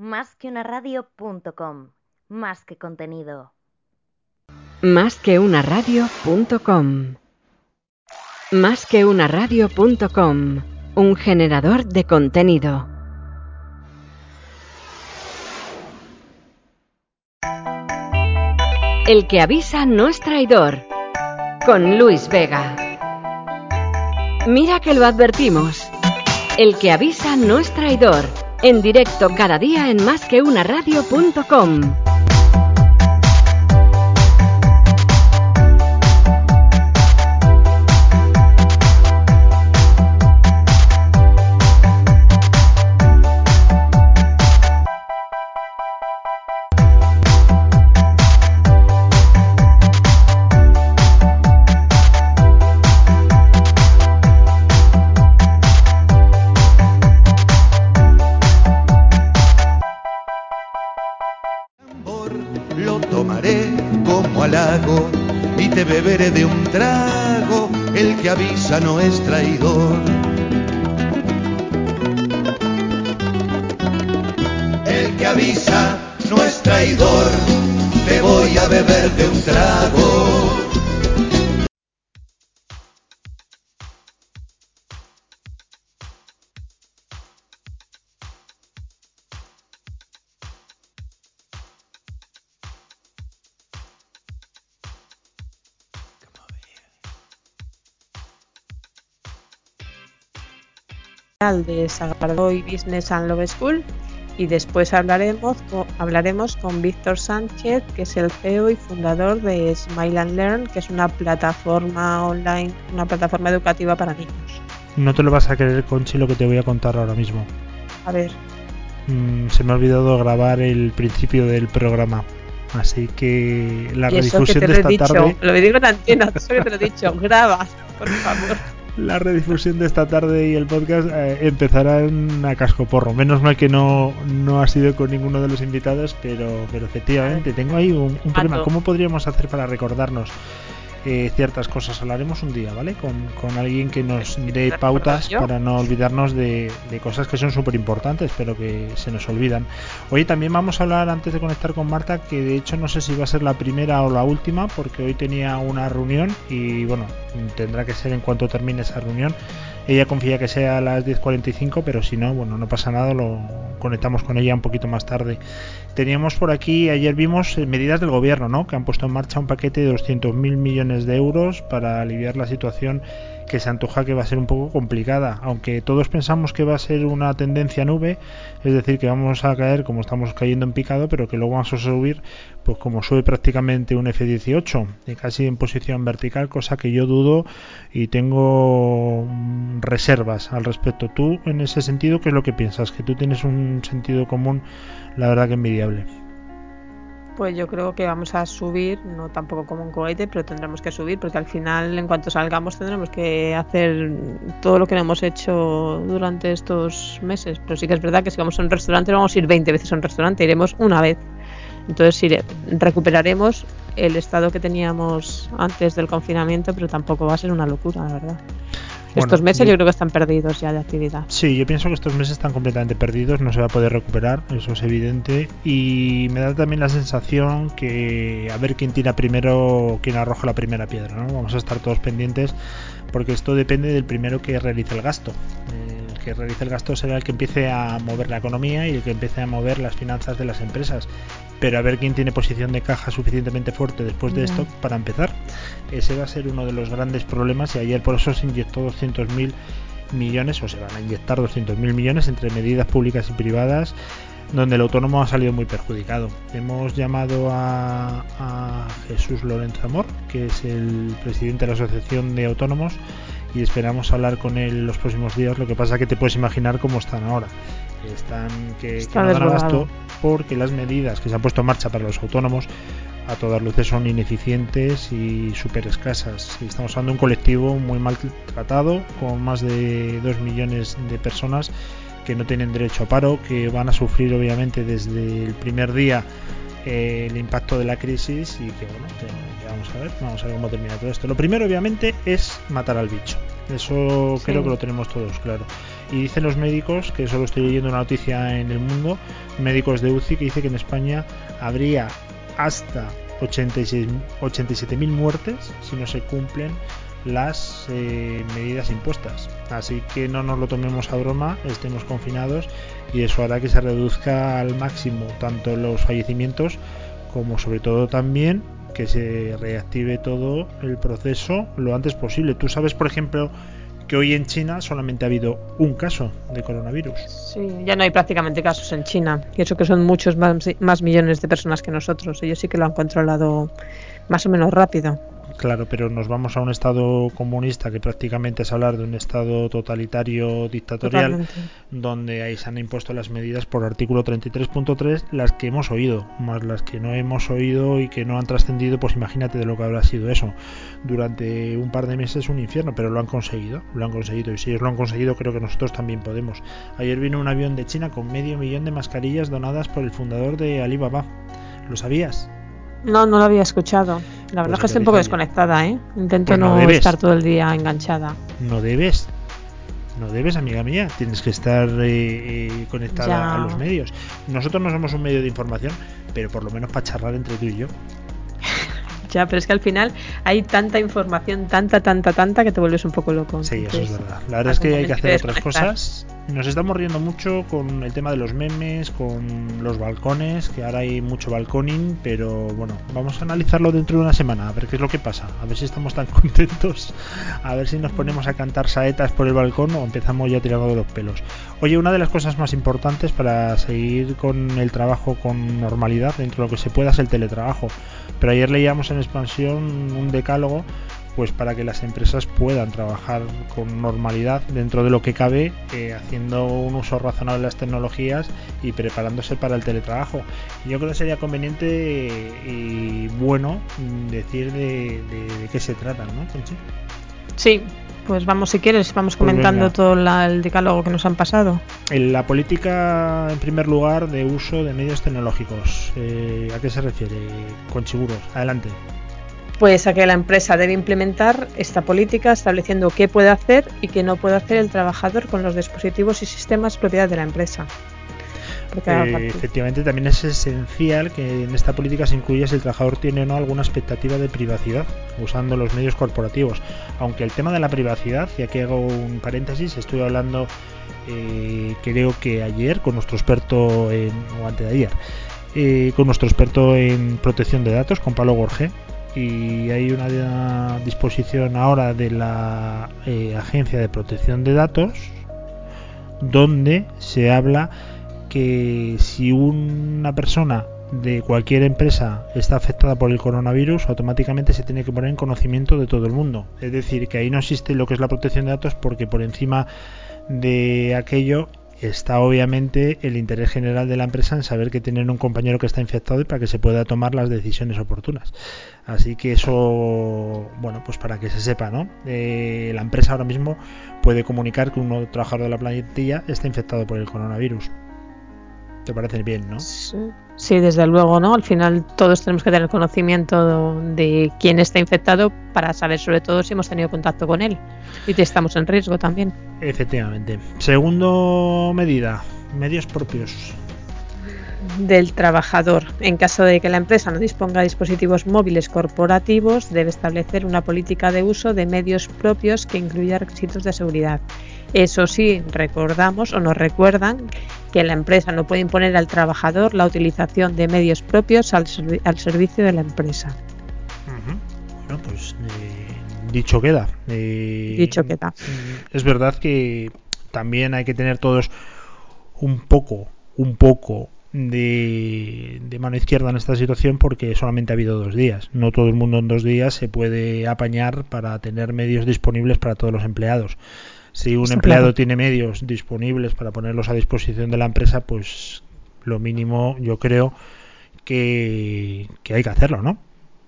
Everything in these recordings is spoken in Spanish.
Más que una radio.com. Más que contenido. Más que una radio.com. Más que. Un generador de contenido. El que avisa no es traidor. Con Luis Vega. Mira que lo advertimos. El que avisa no es traidor. En directo cada día en. Lo de Sagardoy Business and Love School y después hablaremos con, hablaremos con Víctor Sánchez, que es el CEO y fundador de Smile and Learn, que es una plataforma online, una plataforma educativa para niños. No te lo vas a creer, Conchi, lo que te voy a contar ahora mismo. A ver, Mm, se me ha olvidado grabar el principio del programa. Así que la redifusión de lo he esta dicho, tarde. lo digo en antena, eso que te lo he dicho, graba, por favor. La redifusión de esta tarde y el podcast eh, empezarán a cascoporro. Menos mal que no, no ha sido con ninguno de los invitados, pero, pero efectivamente tengo ahí un, un problema. ¿Cómo podríamos hacer para recordarnos eh, ciertas cosas? Hablaremos un día, ¿vale? Con, con alguien que nos dé pautas para no olvidarnos de, de cosas que son súper importantes, pero que se nos olvidan. Hoy también vamos a hablar, antes de conectar con Marta, que de hecho no sé si va a ser la primera o la última, porque hoy tenía una reunión y bueno, tendrá que ser en cuanto termine esa reunión. Ella confía que sea a las 10.45, pero si no, bueno, no pasa nada, lo conectamos con ella un poquito más tarde. Teníamos por aquí, ayer vimos eh, medidas del gobierno, ¿no? Que han puesto en marcha un paquete de 200.000 millones de euros para aliviar la situación que se antoja que va a ser un poco complicada, aunque todos pensamos que va a ser una tendencia nube, es decir, que vamos a caer como estamos cayendo en picado, pero que luego vamos a subir, pues como sube prácticamente un F-18, eh, casi en posición vertical, cosa que yo dudo y tengo mm, reservas al respecto. Tú, en ese sentido, ¿qué es lo que piensas? Que tú tienes un sentido común, la verdad que envidiable. Pues yo creo que vamos a subir, no tampoco como un cohete, pero tendremos que subir porque al final, en cuanto salgamos, tendremos que hacer todo lo que no hemos hecho durante estos meses. Pero sí que es verdad que si vamos a un restaurante, no vamos a ir 20 veces a un restaurante, iremos una vez. Entonces iré- recuperaremos el estado que teníamos antes del confinamiento, pero tampoco va a ser una locura, la verdad. Bueno, Estos meses yo- yo creo que están perdidos ya de actividad. Sí, yo pienso que estos meses están completamente perdidos, no se va a poder recuperar, eso es evidente. Y me da también la sensación que a ver quién tira primero, quién arroja la primera piedra, ¿no? Vamos a estar todos pendientes porque esto depende del primero que realice el gasto. El que realice el gasto será el que empiece a mover la economía y el que empiece a mover las finanzas de las empresas. Pero a ver quién tiene posición de caja suficientemente fuerte después de esto para empezar. Ese va a ser uno de los grandes problemas y ayer por eso se inyectó 200.000 millones o se van a inyectar 200.000 millones entre medidas públicas y privadas donde el autónomo ha salido muy perjudicado. Hemos llamado a, a Jesús Lorenzo Amor, que es el presidente de la Asociación de Autónomos, y esperamos hablar con él los próximos días. Lo que pasa que te puedes imaginar cómo están ahora. Están que, que Está no dan desbordado. abasto porque las medidas que se han puesto en marcha para los autónomos a todas luces son ineficientes y súper escasas. Estamos hablando de un colectivo muy maltratado, con más de 2 millones de personas que no tienen derecho a paro, que van a sufrir obviamente desde el primer día eh, el impacto de la crisis y que bueno, que, que vamos a ver, vamos a ver cómo termina todo esto. Lo primero obviamente es matar al bicho. Eso creo que lo tenemos todos claro. Y dicen los médicos, que solo estoy leyendo una noticia en el mundo, médicos de UCI, que dice que en España habría hasta 87.000 muertes si no se cumplen las eh, medidas impuestas. Así que no nos lo tomemos a broma, estemos confinados y eso hará que se reduzca al máximo tanto los fallecimientos como sobre todo también que se reactive todo el proceso lo antes posible. Tú sabes, por ejemplo, que hoy en China solamente ha habido un caso de coronavirus. Sí, ya no hay prácticamente casos en China. Y eso que son muchos más, más millones de personas que nosotros. Ellos sí que lo han controlado más o menos rápido. Claro, pero nos vamos a un estado comunista que prácticamente es hablar de un estado totalitario dictatorial, Totalmente. donde ahí se han impuesto las medidas por artículo 33.3, las que hemos oído, más las que no hemos oído y que no han trascendido, pues imagínate de lo que habrá sido eso. Durante un par de meses un infierno, pero lo han conseguido, lo han conseguido. Y si ellos lo han conseguido, creo que nosotros también podemos. Ayer vino un avión de China con medio millón de mascarillas donadas por el fundador de Alibaba. ¿Lo sabías? No, no lo había escuchado. La verdad Pues es que estoy un poco desconectada, ¿eh? Intento no debes. estar todo el día enganchada. No debes. No debes, amiga mía. Tienes que estar eh, eh, conectada Ya. a los medios. Nosotros no somos un medio de información, pero por lo menos para charlar entre tú y yo. Ya, pero es que al final hay tanta información, tanta, tanta, tanta, que te vuelves un poco loco. Sí, eso es verdad. La verdad es que hay que hacer otras cosas. Nos estamos riendo mucho con el tema de los memes, con los balcones, que ahora hay mucho balconing, pero bueno, vamos a analizarlo dentro de una semana, a ver qué es lo que pasa, a ver si estamos tan contentos, a ver si nos ponemos a cantar saetas por el balcón o empezamos ya tirando de los pelos. Oye, una de las cosas más importantes para seguir con el trabajo con normalidad dentro de lo que se pueda es el teletrabajo. Pero ayer leíamos en expansión un decálogo pues para que las empresas puedan trabajar con normalidad dentro de lo que cabe, eh, haciendo un uso razonable de las tecnologías y preparándose para el teletrabajo. Yo creo que sería conveniente y bueno decir de, de- de qué se trata, ¿no, Conchi? Sí, pues vamos, si quieres, vamos Pues comentando venga. todo la- el decálogo que nos han pasado. En la política, en primer lugar, de uso de medios tecnológicos. Eh, ¿A qué se refiere? Conchiguros. Adelante. Pues a que la empresa debe implementar esta política estableciendo qué puede hacer y qué no puede hacer el trabajador con los dispositivos y sistemas propiedad de la empresa. Eh, efectivamente, también es esencial que en esta política se incluya si el trabajador tiene o no alguna expectativa de privacidad usando los medios corporativos. Aunque el tema de la privacidad, y aquí hago un paréntesis, estuve hablando, eh, creo que ayer, con nuestro experto en, o antes de ayer, eh, con nuestro experto en protección de datos, con Pablo Gorge, y hay una disposición ahora de la eh, Agencia de Protección de Datos donde se habla que si una persona de cualquier empresa está afectada por el coronavirus, automáticamente se tiene que poner en conocimiento de todo el mundo. Es decir, que ahí no existe lo que es la protección de datos porque por encima de aquello está obviamente el interés general de la empresa en saber que tienen un compañero que está infectado y para que se pueda tomar las decisiones oportunas. Así que eso, bueno, pues para que se sepa, ¿no? Eh, la empresa ahora mismo puede comunicar que un trabajador de la plantilla está infectado por el coronavirus. ¿Te parece bien, no? Sí, desde luego, ¿no? Al final todos tenemos que tener conocimiento de quién está infectado para saber sobre todo si hemos tenido contacto con él y si estamos en riesgo también. Efectivamente. Segundo medida, medios propios. Del trabajador. En caso de que la empresa no disponga de dispositivos móviles corporativos, debe establecer una política de uso de medios propios que incluya requisitos de seguridad. Eso sí, recordamos o nos recuerdan que la empresa no puede imponer al trabajador la utilización de medios propios al, servi- al servicio de la empresa. Bueno, pues eh, dicho queda. Eh, Dicho queda. Es verdad que también hay que tener todos un poco, un poco de, de mano izquierda en esta situación porque solamente ha habido dos días. No todo el mundo en dos días se puede apañar para tener medios disponibles para todos los empleados. Si un Está empleado claro. tiene medios disponibles para ponerlos a disposición de la empresa, pues lo mínimo yo creo que, que hay que hacerlo, ¿no?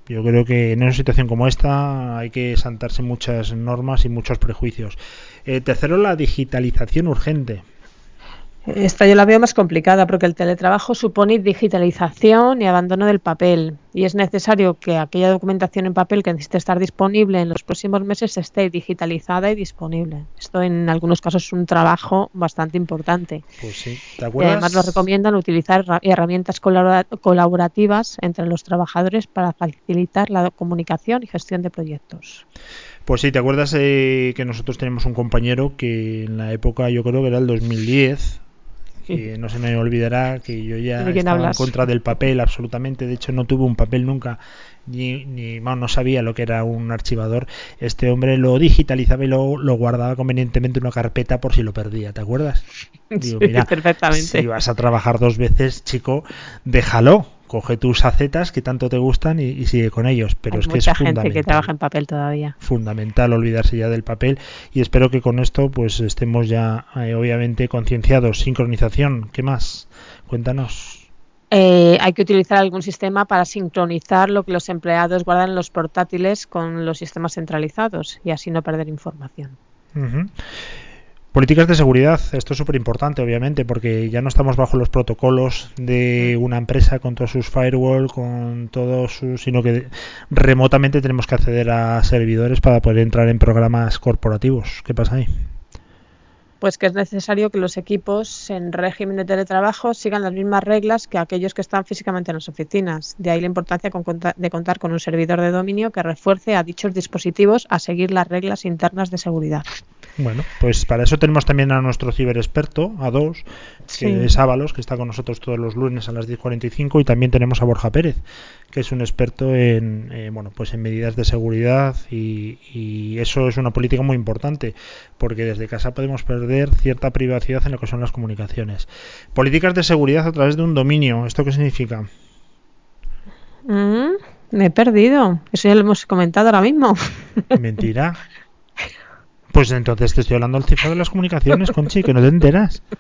Yo creo que en una situación como esta hay que saltarse muchas normas y muchos prejuicios. Eh, tercero, la digitalización urgente. Esta yo la veo más complicada porque el teletrabajo supone digitalización y abandono del papel y es necesario que aquella documentación en papel que necesite estar disponible en los próximos meses esté digitalizada y disponible. Esto en algunos casos es un trabajo bastante importante. Pues sí, ¿te Y acuerdas? además nos recomiendan utilizar herra- herramientas colabora- colaborativas entre los trabajadores para facilitar la comunicación y gestión de proyectos. Pues sí, ¿te acuerdas eh, que nosotros tenemos un compañero que en la época, yo creo que era el 2010, que no se me olvidará que yo ya ¿De quién estaba hablas? en contra del papel absolutamente, de hecho no tuve un papel nunca, ni, ni bueno, no sabía lo que era un archivador. Este hombre lo digitalizaba y lo, lo guardaba convenientemente en una carpeta por si lo perdía, ¿te acuerdas? Digo, Sí, mira, perfectamente. si vas a trabajar dos veces, chico, déjalo. Coge tus acetas que tanto te gustan y, y sigue con ellos. Pero Hay es que es gente fundamental que trabaja en papel todavía. fundamental olvidarse ya del papel y espero que con esto pues estemos ya eh, obviamente concienciados sincronización qué más cuéntanos Eh, hay que utilizar algún sistema para sincronizar lo que los empleados guardan en los portátiles con los sistemas centralizados y así no perder información. Políticas de seguridad, esto es súper importante, obviamente, porque ya no estamos bajo los protocolos de una empresa con todos sus firewall, con todos sus, sino que remotamente tenemos que acceder a servidores para poder entrar en programas corporativos. ¿Qué pasa ahí? Pues que es necesario que los equipos en régimen de teletrabajo sigan las mismas reglas que aquellos que están físicamente en las oficinas. De ahí la importancia de contar con un servidor de dominio que refuerce a dichos dispositivos a seguir las reglas internas de seguridad. Bueno, pues para eso tenemos también a nuestro ciberexperto, a dos, que es Ábalos, que está con nosotros todos los lunes a las 10.45 y también tenemos a Borja Pérez, que es un experto en, eh, bueno, pues en medidas de seguridad y, y eso es una política muy importante porque desde casa podemos perder cierta privacidad en lo que son las comunicaciones. Políticas de seguridad a través de un dominio, ¿esto qué significa? Mm, me he perdido. Eso ya lo hemos comentado ahora mismo. Mentira. Pues entonces te estoy hablando del cifrado de las comunicaciones, Conchi, que no te enteras.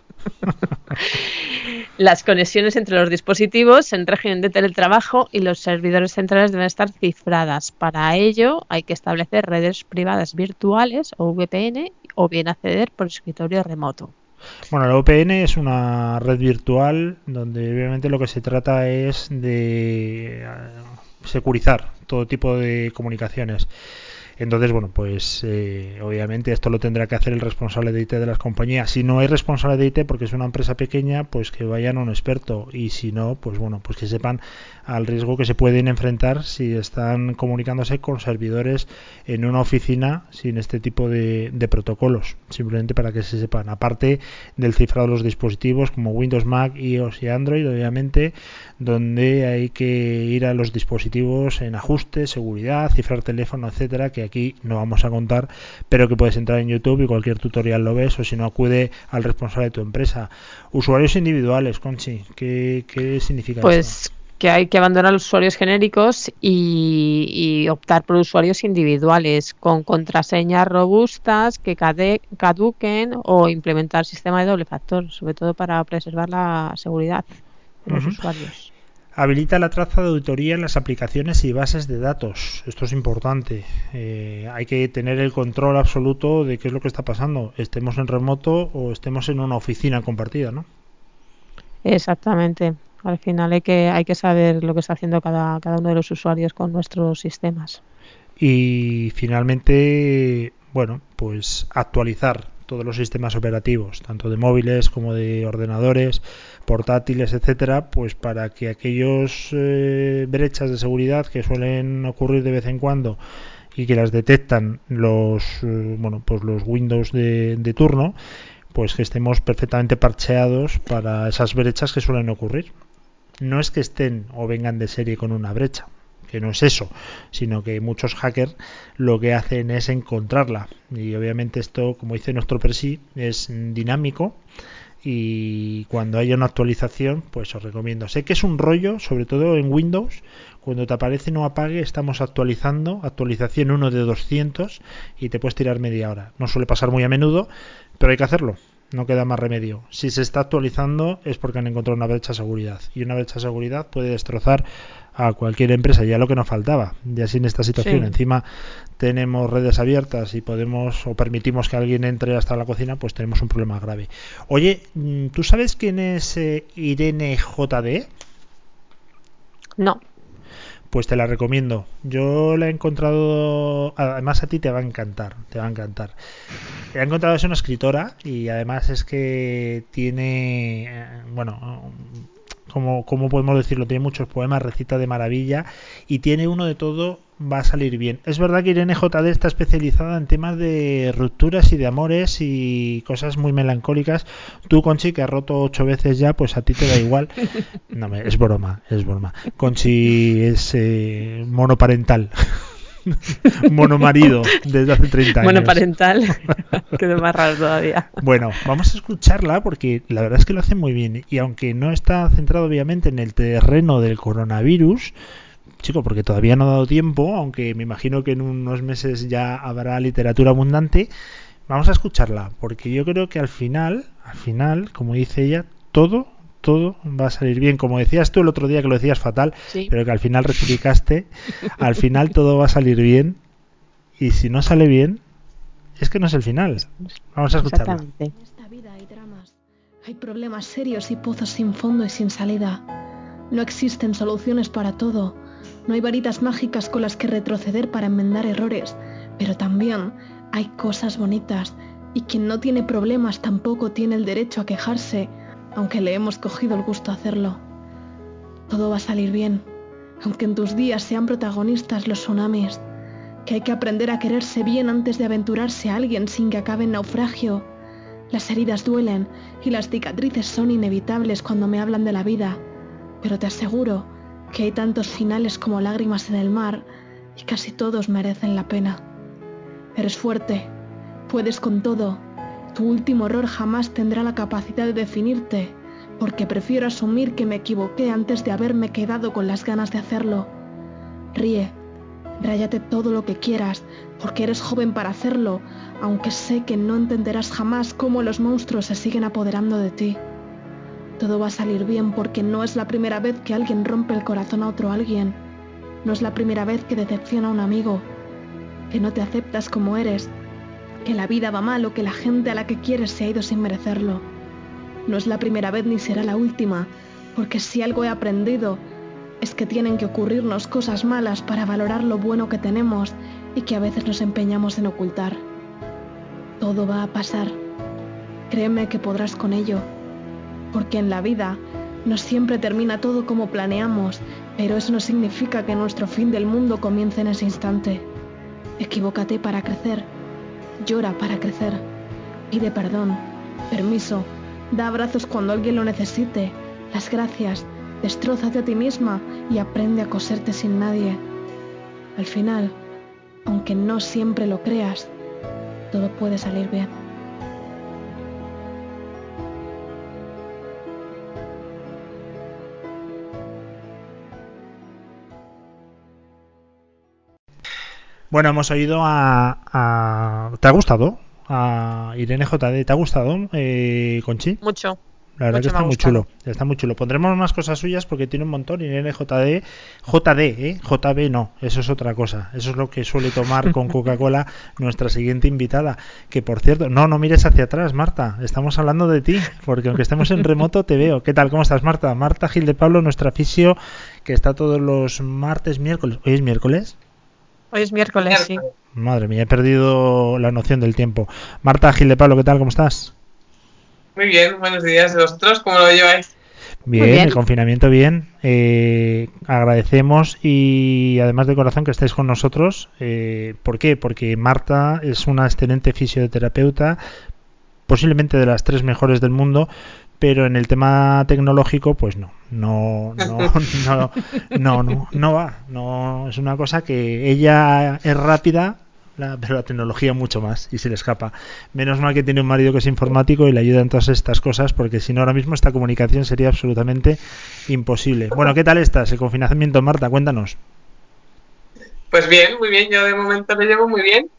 Las conexiones entre los dispositivos en régimen de teletrabajo y los servidores centrales deben estar cifradas. Para ello hay que establecer redes privadas virtuales o VPN o bien acceder por escritorio remoto. Bueno, la VPN es una red virtual donde obviamente lo que se trata es de eh, securizar todo tipo de comunicaciones. Entonces, bueno, pues eh, obviamente esto lo tendrá que hacer el responsable de IT de las compañías. Si no hay responsable de IT porque es una empresa pequeña, pues que vayan a un experto. Y si no, pues bueno, pues que sepan al riesgo que se pueden enfrentar si están comunicándose con servidores en una oficina sin este tipo de, de protocolos. Simplemente para que se sepan. Aparte del cifrado de los dispositivos como Windows, Mac, iOS y Android, obviamente, donde hay que ir a los dispositivos en ajustes, seguridad, cifrar teléfono, etcétera, que aquí no vamos a contar, pero que puedes entrar en YouTube y cualquier tutorial lo ves, o si no, acude al responsable de tu empresa. Usuarios individuales, Conchi, ¿qué, qué significa? Pues que hay que abandonar los usuarios genéricos y, y optar por usuarios individuales con contraseñas robustas que cade- caduquen o implementar sistema de doble factor, sobre todo para preservar la seguridad los usuarios. Habilita la traza de auditoría en las aplicaciones y bases de datos. Esto es importante. Eh, hay que tener el control absoluto de qué es lo que está pasando, estemos en remoto o estemos en una oficina compartida, ¿no? Exactamente. Al final hay que, hay que saber lo que está haciendo cada, cada uno de los usuarios con nuestros sistemas. Y finalmente, bueno, pues actualizar todos los sistemas operativos, tanto de móviles como de ordenadores, portátiles, etcétera, pues para que aquellos eh, brechas de seguridad que suelen ocurrir de vez en cuando y que las detectan los eh, bueno pues los Windows de, de turno, pues que estemos perfectamente parcheados para esas brechas que suelen ocurrir. No es que estén o vengan de serie con una brecha, que no es eso, sino que muchos hackers lo que hacen es encontrarla. Y obviamente esto, como dice nuestro presi, es dinámico y cuando haya una actualización, pues os recomiendo. Sé que es un rollo, sobre todo en Windows, cuando te aparece no apague, estamos actualizando, actualización 1 de 200 y te puedes tirar media hora. No suele pasar muy a menudo, pero hay que hacerlo. No queda más remedio. Si se está actualizando es porque han encontrado una brecha de seguridad y una brecha de seguridad puede destrozar a cualquier empresa, ya lo que nos faltaba, ya sin esta situación. Sí. Encima tenemos redes abiertas y podemos o permitimos que alguien entre hasta la cocina, pues tenemos un problema grave. Oye, mm, ¿tú sabes quién es eh, Irene JD? No. Pues te la recomiendo. Yo la he encontrado, además a ti te va a encantar, te va a encantar. La he encontrado es una escritora y además es que tiene, eh, bueno, como, como podemos decirlo, tiene muchos poemas, recita de maravilla y tiene uno de todo, va a salir bien. Es verdad que Irene JD está especializada en temas de rupturas y de amores y cosas muy melancólicas. Tú, Conchi, que has roto ocho veces ya, pues a ti te da igual. No, me- es broma, es broma. Conchi es eh, monoparental. Monomarido desde hace 30 años. Bueno, parental. Quedó más raro todavía. Bueno, vamos a escucharla porque la verdad es que lo hace muy bien. Y aunque no está centrado obviamente en el terreno del coronavirus, chico, porque todavía no ha dado tiempo, aunque me imagino que en unos meses ya habrá literatura abundante, vamos a escucharla, porque yo creo que al final, al final, como dice ella, todo, todo va a salir bien. Como decías tú el otro día que lo decías fatal, Sí. pero que al final rectificaste, al final todo va a salir bien. Y si no sale bien, es que no es el final. Vamos a escucharla. Exactamente. En esta vida hay dramas, hay problemas serios y pozos sin fondo y sin salida. No existen soluciones para todo, no hay varitas mágicas con las que retroceder para enmendar errores, pero también hay cosas bonitas y quien no tiene problemas tampoco tiene el derecho a quejarse, aunque le hemos cogido el gusto a hacerlo. Todo va a salir bien, aunque en tus días sean protagonistas los tsunamis, que hay que aprender a quererse bien antes de aventurarse a alguien sin que acabe en naufragio. Las heridas duelen y las cicatrices son inevitables cuando me hablan de la vida, pero te aseguro que hay tantos finales como lágrimas en el mar y casi todos merecen la pena. Eres fuerte, puedes con todo. Tu último error jamás tendrá la capacidad de definirte, porque prefiero asumir que me equivoqué antes de haberme quedado con las ganas de hacerlo. Ríe, ráyate todo lo que quieras, porque eres joven para hacerlo, aunque sé que no entenderás jamás cómo los monstruos se siguen apoderando de ti. Todo va a salir bien porque no es la primera vez que alguien rompe el corazón a otro alguien. No es la primera vez que decepciona a un amigo, que no te aceptas como eres, que la vida va mal o que la gente a la que quieres se ha ido sin merecerlo. No es la primera vez ni será la última, porque si algo he aprendido es que tienen que ocurrirnos cosas malas para valorar lo bueno que tenemos y que a veces nos empeñamos en ocultar. Todo va a pasar. Créeme que podrás con ello, porque en la vida no siempre termina todo como planeamos, pero eso no significa que nuestro fin del mundo comience en ese instante. Equivócate para crecer, llora para crecer, pide perdón, permiso, da abrazos cuando alguien lo necesite, las gracias, destrózate a ti misma y aprende a coserte sin nadie. Al final, aunque no siempre lo creas, todo puede salir bien. Bueno, hemos oído a, a- ¿Te ha gustado? A Irene JD. ¿Te ha gustado, eh, Conchi? Mucho. La verdad Mucho que está muy chulo. Está muy chulo. Pondremos más cosas suyas porque tiene un montón. Irene JD. JD, ¿eh? JB no. Eso es otra cosa. Eso es lo que suele tomar con Coca-Cola nuestra siguiente invitada. Que por cierto, no, no mires hacia atrás, Marta. Estamos hablando de ti. Porque aunque estemos en remoto, te veo. ¿Qué tal? ¿Cómo estás, Marta? Marta Gil de Pablo, nuestra fisio, que está todos los martes, miércoles. ¿Hoy es miércoles? Hoy es miércoles, sí. Madre mía, he perdido la noción del tiempo. Marta Gil de Pablo, ¿qué tal? ¿Cómo estás? Muy bien, buenos días. ¿Vosotros cómo lo lleváis? Bien, bien. el confinamiento bien. Eh, agradecemos y además de corazón que estéis con nosotros. Eh, ¿Por qué? Porque Marta es una excelente fisioterapeuta, posiblemente de las tres mejores del mundo, pero en el tema tecnológico, pues no, no, no, no, no, no, no va. No es una cosa que ella es rápida, la- pero la tecnología mucho más y se le escapa. Menos mal que tiene un marido que es informático y le ayuda en todas estas cosas, porque si no ahora mismo esta comunicación sería absolutamente imposible. Bueno, ¿qué tal estás? El confinamiento, Marta, cuéntanos. Pues bien, muy bien. Yo de momento lo llevo muy bien.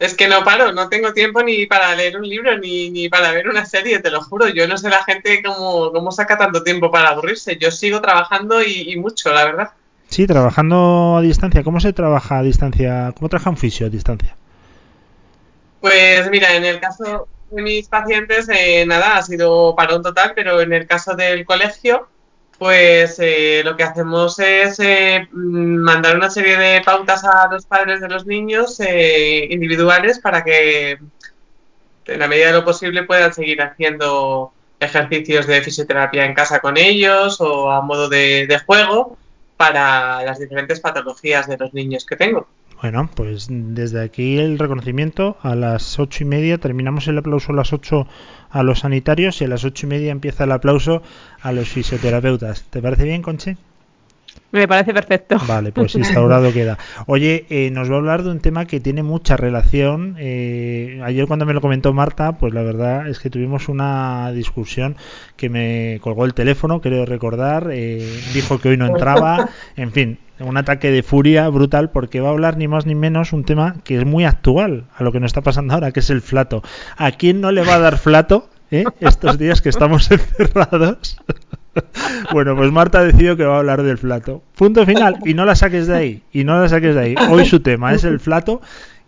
Es que no paro, no tengo tiempo ni para leer un libro ni, ni para ver una serie, te lo juro. Yo no sé la gente cómo, cómo saca tanto tiempo para aburrirse. Yo sigo trabajando y, y mucho, la verdad. Sí, trabajando a distancia. ¿Cómo se trabaja a distancia? ¿Cómo trabaja un fisio a distancia? Pues mira, en el caso de mis pacientes, eh, nada, ha sido parón total, pero en el caso del colegio, pues eh, lo que hacemos es eh, mandar una serie de pautas a los padres de los niños eh, individuales para que en la medida de lo posible puedan seguir haciendo ejercicios de fisioterapia en casa con ellos o a modo de, de juego para las diferentes patologías de los niños que tengo. Bueno, pues desde aquí el reconocimiento. A las ocho y media terminamos el aplauso a las ocho a los sanitarios y a las ocho y media empieza el aplauso a los fisioterapeutas. ¿Te parece bien, Conche? Me parece perfecto. Vale, pues instaurado queda. Oye, eh, nos va a hablar de un tema que tiene mucha relación. Eh, ayer cuando me lo comentó Marta, pues la verdad es que tuvimos una discusión que me colgó el teléfono, creo recordar, eh, dijo que hoy no entraba, en fin, un ataque de furia brutal porque va a hablar ni más ni menos un tema que es muy actual a lo que nos está pasando ahora, que es el flato. ¿A quién no le va a dar flato eh, estos días que estamos encerrados? bueno, pues Marta ha decidido que va a hablar del flato. Punto final. Y no la saques de ahí. Y no la saques de ahí. Hoy su tema es el flato,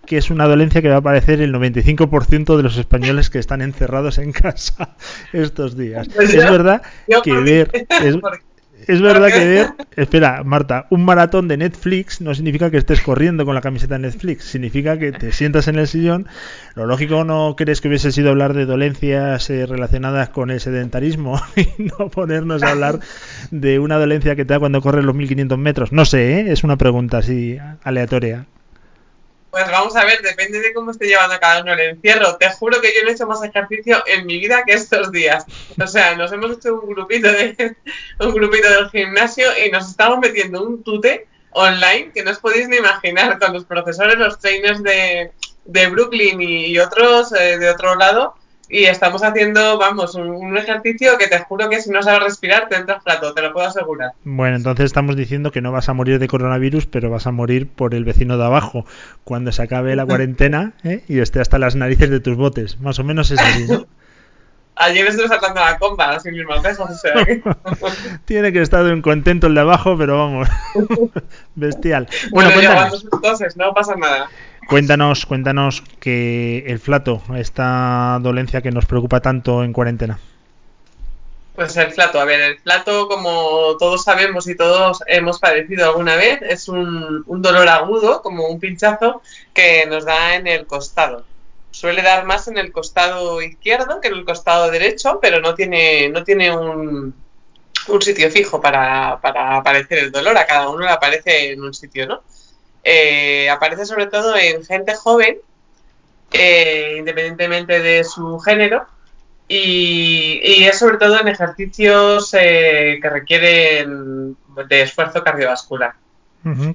que es una dolencia que va a aparecer el 95% de los españoles que están encerrados en casa estos días. Pues es verdad que ver... Es, es verdad que ver... Espera, Marta, un maratón de Netflix no significa que estés corriendo con la camiseta de Netflix. Significa que te sientas en el sillón. Lo lógico no crees que hubiese sido hablar de dolencias eh, relacionadas con el sedentarismo y no ponernos a hablar de una dolencia que te da cuando corres los 1500 metros. No sé, ¿eh? es una pregunta así aleatoria. Pues vamos a ver, depende de cómo esté llevando cada uno el encierro. Te juro que yo no he hecho más ejercicio en mi vida que estos días. O sea, nos hemos hecho un grupito de un grupito del gimnasio y nos estamos metiendo un tute online que no os podéis ni imaginar con los profesores, los trainers de, de Brooklyn y, otros eh, de otro lado. Y estamos haciendo, vamos, un, un ejercicio que te juro que si no sabes respirar te entras plato, te lo puedo asegurar. Bueno, entonces estamos diciendo que no vas a morir de coronavirus, pero vas a morir por el vecino de abajo cuando se acabe la cuarentena ¿eh? y esté hasta las narices de tus botes. Más o menos es así, ¿no? Ayer estuve saltando la comba sin mis maltejos, o sea que... Tiene que estar un contento el de abajo, pero vamos, bestial. Bueno, Bueno, cuéntanos, toses, no pasa nada. Cuéntanos, cuéntanos que el flato, esta dolencia que nos preocupa tanto en cuarentena. Pues el flato, a ver, el flato, como todos sabemos y todos hemos padecido alguna vez, es un, un dolor agudo, como un pinchazo, que nos da en el costado. Suele dar más en el costado izquierdo que en el costado derecho, pero no tiene, no tiene un, un sitio fijo para, para aparecer el dolor, a cada uno le aparece en un sitio, ¿no? Eh, aparece sobre todo en gente joven, eh, independientemente de su género, y, y es sobre todo en ejercicios eh, que requieren de esfuerzo cardiovascular.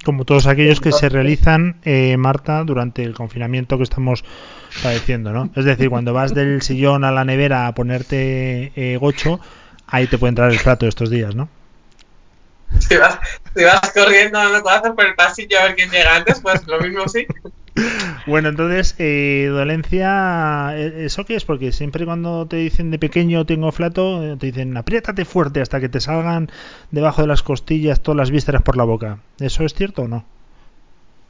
Como todos aquellos que se realizan, eh, Marta, durante el confinamiento que estamos padeciendo, ¿no? Es decir, cuando vas del sillón a la nevera a ponerte eh, gocho, ahí te puede entrar el flato estos días, ¿no? Si vas, si vas corriendo dando codazos por el pasillo a ver quién llega antes, pues lo mismo sí. Bueno, entonces, eh, dolencia, eh, ¿eso qué es? Porque siempre cuando te dicen de pequeño tengo flato, eh, te dicen apriétate fuerte hasta que te salgan debajo de las costillas todas las vísceras por la boca. ¿Eso es cierto o no?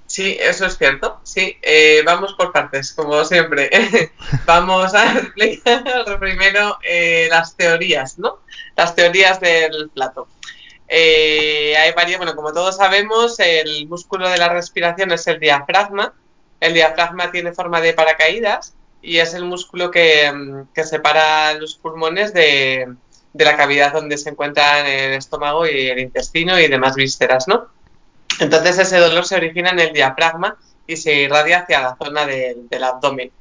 Sí, eso es cierto. Sí, eh, vamos por partes, como siempre. vamos a explicar primero eh, las teorías, ¿no? Las teorías del plato. Eh, hay varias, bueno, como todos sabemos, el músculo de la respiración es el diafragma. El diafragma tiene forma de paracaídas y es el músculo que, mm, que separa los pulmones de, de la cavidad donde se encuentran el estómago y el intestino y demás vísceras, ¿no? Entonces ese dolor se origina en el diafragma y se irradia hacia la zona del, del abdomen.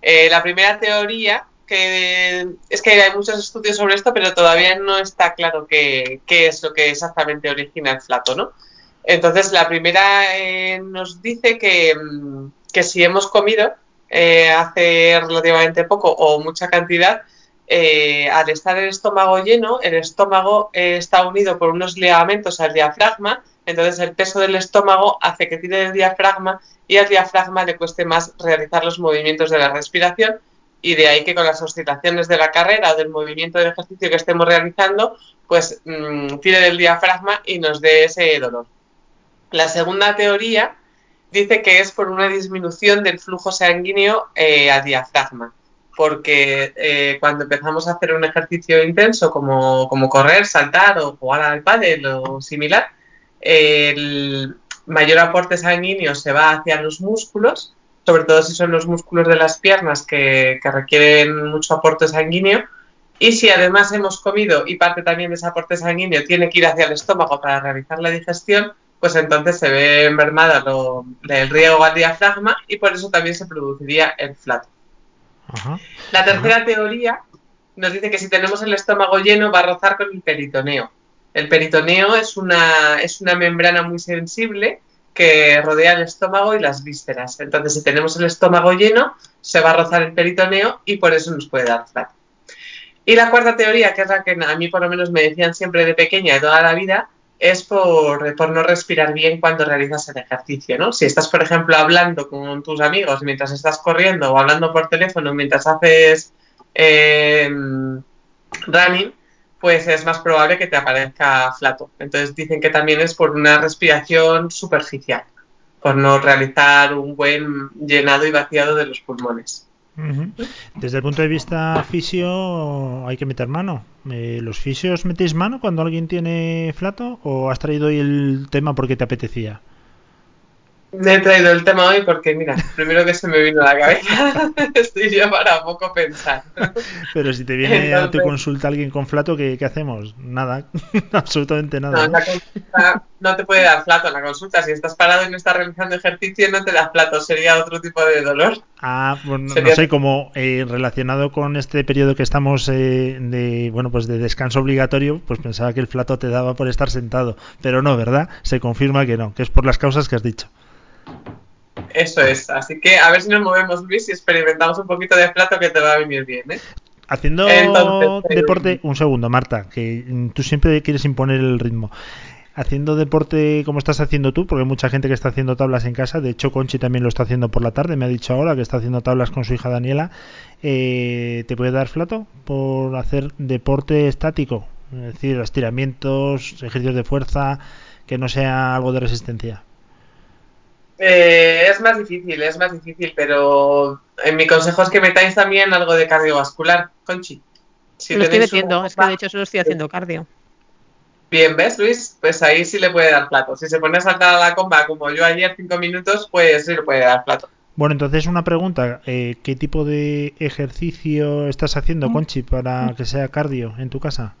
Eh, la primera teoría, que es que hay muchos estudios sobre esto, pero todavía no está claro qué, qué es lo que exactamente origina el flato, ¿no? Entonces la primera eh, nos dice que, mm, que si hemos comido eh, hace relativamente poco o mucha cantidad, eh, al estar el estómago lleno, el estómago está unido por unos ligamentos al diafragma, entonces el peso del estómago hace que tire del diafragma y al diafragma le cueste más realizar los movimientos de la respiración y de ahí que con las oscilaciones de la carrera o del movimiento del ejercicio que estemos realizando, pues mmm, tire del diafragma y nos dé ese dolor. La segunda teoría dice que es por una disminución del flujo sanguíneo eh, a diafragma, porque eh, cuando empezamos a hacer un ejercicio intenso como, como correr, saltar o jugar al pádel o similar, el mayor aporte sanguíneo se va hacia los músculos, sobre todo si son los músculos de las piernas que, que requieren mucho aporte sanguíneo, y si además hemos comido y parte también de ese aporte sanguíneo tiene que ir hacia el estómago para realizar la digestión, pues entonces se ve enfermada lo, el riego al diafragma y por eso también se produciría el flato. Ajá. La tercera teoría nos dice que si tenemos el estómago lleno va a rozar con el peritoneo. El peritoneo es una, es una membrana muy sensible que rodea el estómago y las vísceras. Entonces, si tenemos el estómago lleno, se va a rozar el peritoneo y por eso nos puede dar flato. Y la cuarta teoría, que es la que a mí por lo menos me decían siempre de pequeña, de toda la vida, es por, por, no respirar bien cuando realizas el ejercicio, ¿no? Si estás, por ejemplo, hablando con tus amigos mientras estás corriendo o hablando por teléfono mientras haces eh, running, pues es más probable que te aparezca flato. Entonces dicen que también es por una respiración superficial, por no realizar un buen llenado y vaciado de los pulmones. Desde el punto de vista fisio hay que meter mano. Eh, ¿Los fisios metéis mano cuando alguien tiene flato o has traído el tema porque te apetecía? Me he traído el tema hoy porque, mira, primero que se me vino a la cabeza, estoy yo para poco pensar. Pero si te viene Entonces, a tu consulta alguien con flato, ¿qué, qué hacemos? Nada, absolutamente nada. No, la consulta no te puede dar flato en la consulta. Si estás parado y no estás realizando ejercicio, no te das flato, sería otro tipo de dolor. Ah, pues no, no sé, como eh, relacionado con este periodo que estamos eh, de, bueno, pues de descanso obligatorio, pues pensaba que el flato te daba por estar sentado. Pero no, ¿verdad? Se confirma que no, que es por las causas que has dicho. Eso es, así que a ver si nos movemos, Luis, y experimentamos un poquito de plato que te va a venir bien, ¿eh? Haciendo Entonces, deporte, un segundo, Marta, que tú siempre quieres imponer el ritmo. Haciendo deporte como estás haciendo tú, porque hay mucha gente que está haciendo tablas en casa, de hecho Conchi también lo está haciendo por la tarde, me ha dicho ahora que está haciendo tablas con su hija Daniela, eh, ¿te puede dar flato por hacer deporte estático? Es decir, estiramientos, ejercicios de fuerza, que no sea algo de resistencia. Eh, es más difícil, es más difícil, pero en mi consejo es que metáis también algo de cardiovascular, Conchi. Si lo estoy metiendo, un... es que de hecho solo estoy haciendo cardio. Bien, ¿ves, Luis? Pues ahí sí le puede dar plato. Si se pone a saltar a la comba como yo ayer, cinco minutos, pues sí le puede dar plato. Bueno, entonces una pregunta, eh, ¿qué tipo de ejercicio estás haciendo, Conchi, para que sea cardio en tu casa?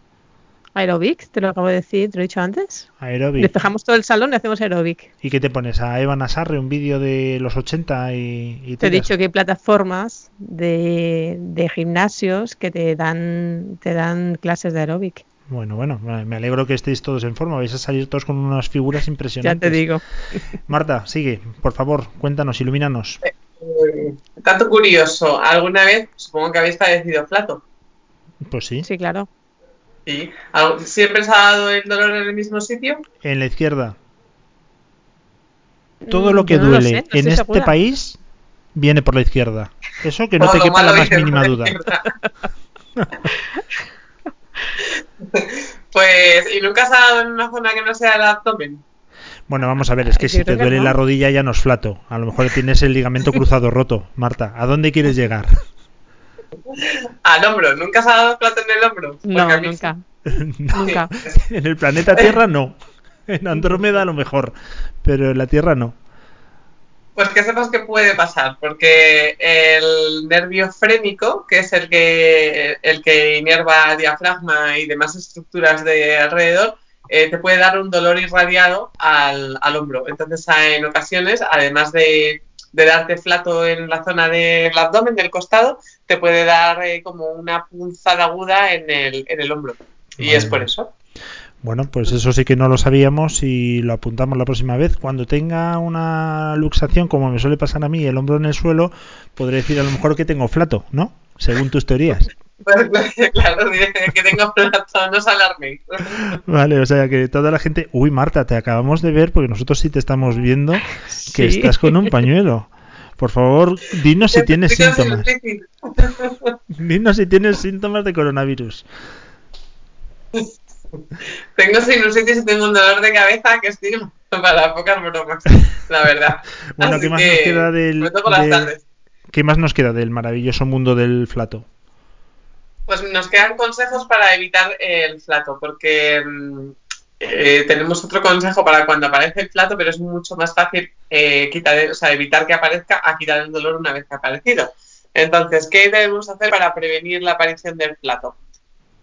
Aerobic, te lo acabo de decir, te lo he dicho antes. Aerobic. Despejamos todo el salón y hacemos aerobic. ¿Y qué te pones? ¿A Eva Nasarre un vídeo de los 80 y, y Te he dicho que hay plataformas de, de, gimnasios que te dan, te dan clases de aerobic. Bueno, bueno, me alegro que estéis todos en forma. Vais a salir todos con unas figuras impresionantes. Ya te digo. Marta, sigue, por favor, cuéntanos, ilumínanos. Eh, eh, tanto curioso, ¿alguna vez supongo que habéis padecido flato? Pues sí. Sí, claro. ¿Sí? ¿Siempre se ha dado el dolor en el mismo sitio? En la izquierda. Todo lo que Mm, no duele lo sé, no en este segura. país viene por la izquierda. Eso que no te quepa la más mínima duda. pues, ¿y nunca se ha dado en una zona que no sea el abdomen? Bueno, vamos a ver, es que Yo si te duele no. la rodilla ya no es flato. A lo mejor tienes el ligamento cruzado roto. Marta, ¿a dónde quieres llegar? Al hombro, ¿nunca se ha dado plato en el hombro? Porque No, nunca. Nunca. En el planeta Tierra no. En Andrómeda a lo mejor, pero en la Tierra no. Pues que sepas que puede pasar, porque el nervio frénico, que es el que, el que inerva diafragma y demás estructuras de alrededor, eh, te puede dar un dolor irradiado al, al hombro. Entonces, en ocasiones, además de, de darte flato en la zona del abdomen, del costado, te puede dar eh, como una punzada aguda en el, en el hombro. Y es por eso. Bueno, pues eso sí que no lo sabíamos y lo apuntamos la próxima vez. Cuando tenga una luxación, como me suele pasar a mí, el hombro en el suelo, podré decir a lo mejor que tengo flato, ¿no? Según tus teorías. Claro, que tengo flato, no se alarme. Vale, o sea que toda la gente... Uy, Marta, te acabamos de ver porque nosotros sí te estamos viendo que Sí. estás con un pañuelo. Por favor, dinos si tienes síntomas. Dinos si tienes síntomas de coronavirus. Tengo sinusitis y tengo un dolor de cabeza que estoy para pocas bromas, la verdad. Bueno, Así ¿qué más que, nos queda del. ¿qué más nos queda del maravilloso mundo del flato? Pues nos quedan consejos para evitar el flato, porque mm, eh, tenemos otro consejo para cuando aparece el flato, pero es mucho más fácil eh, quitar, o sea, evitar que aparezca a quitar el dolor una vez que ha aparecido. Entonces, ¿qué debemos hacer para prevenir la aparición del flato?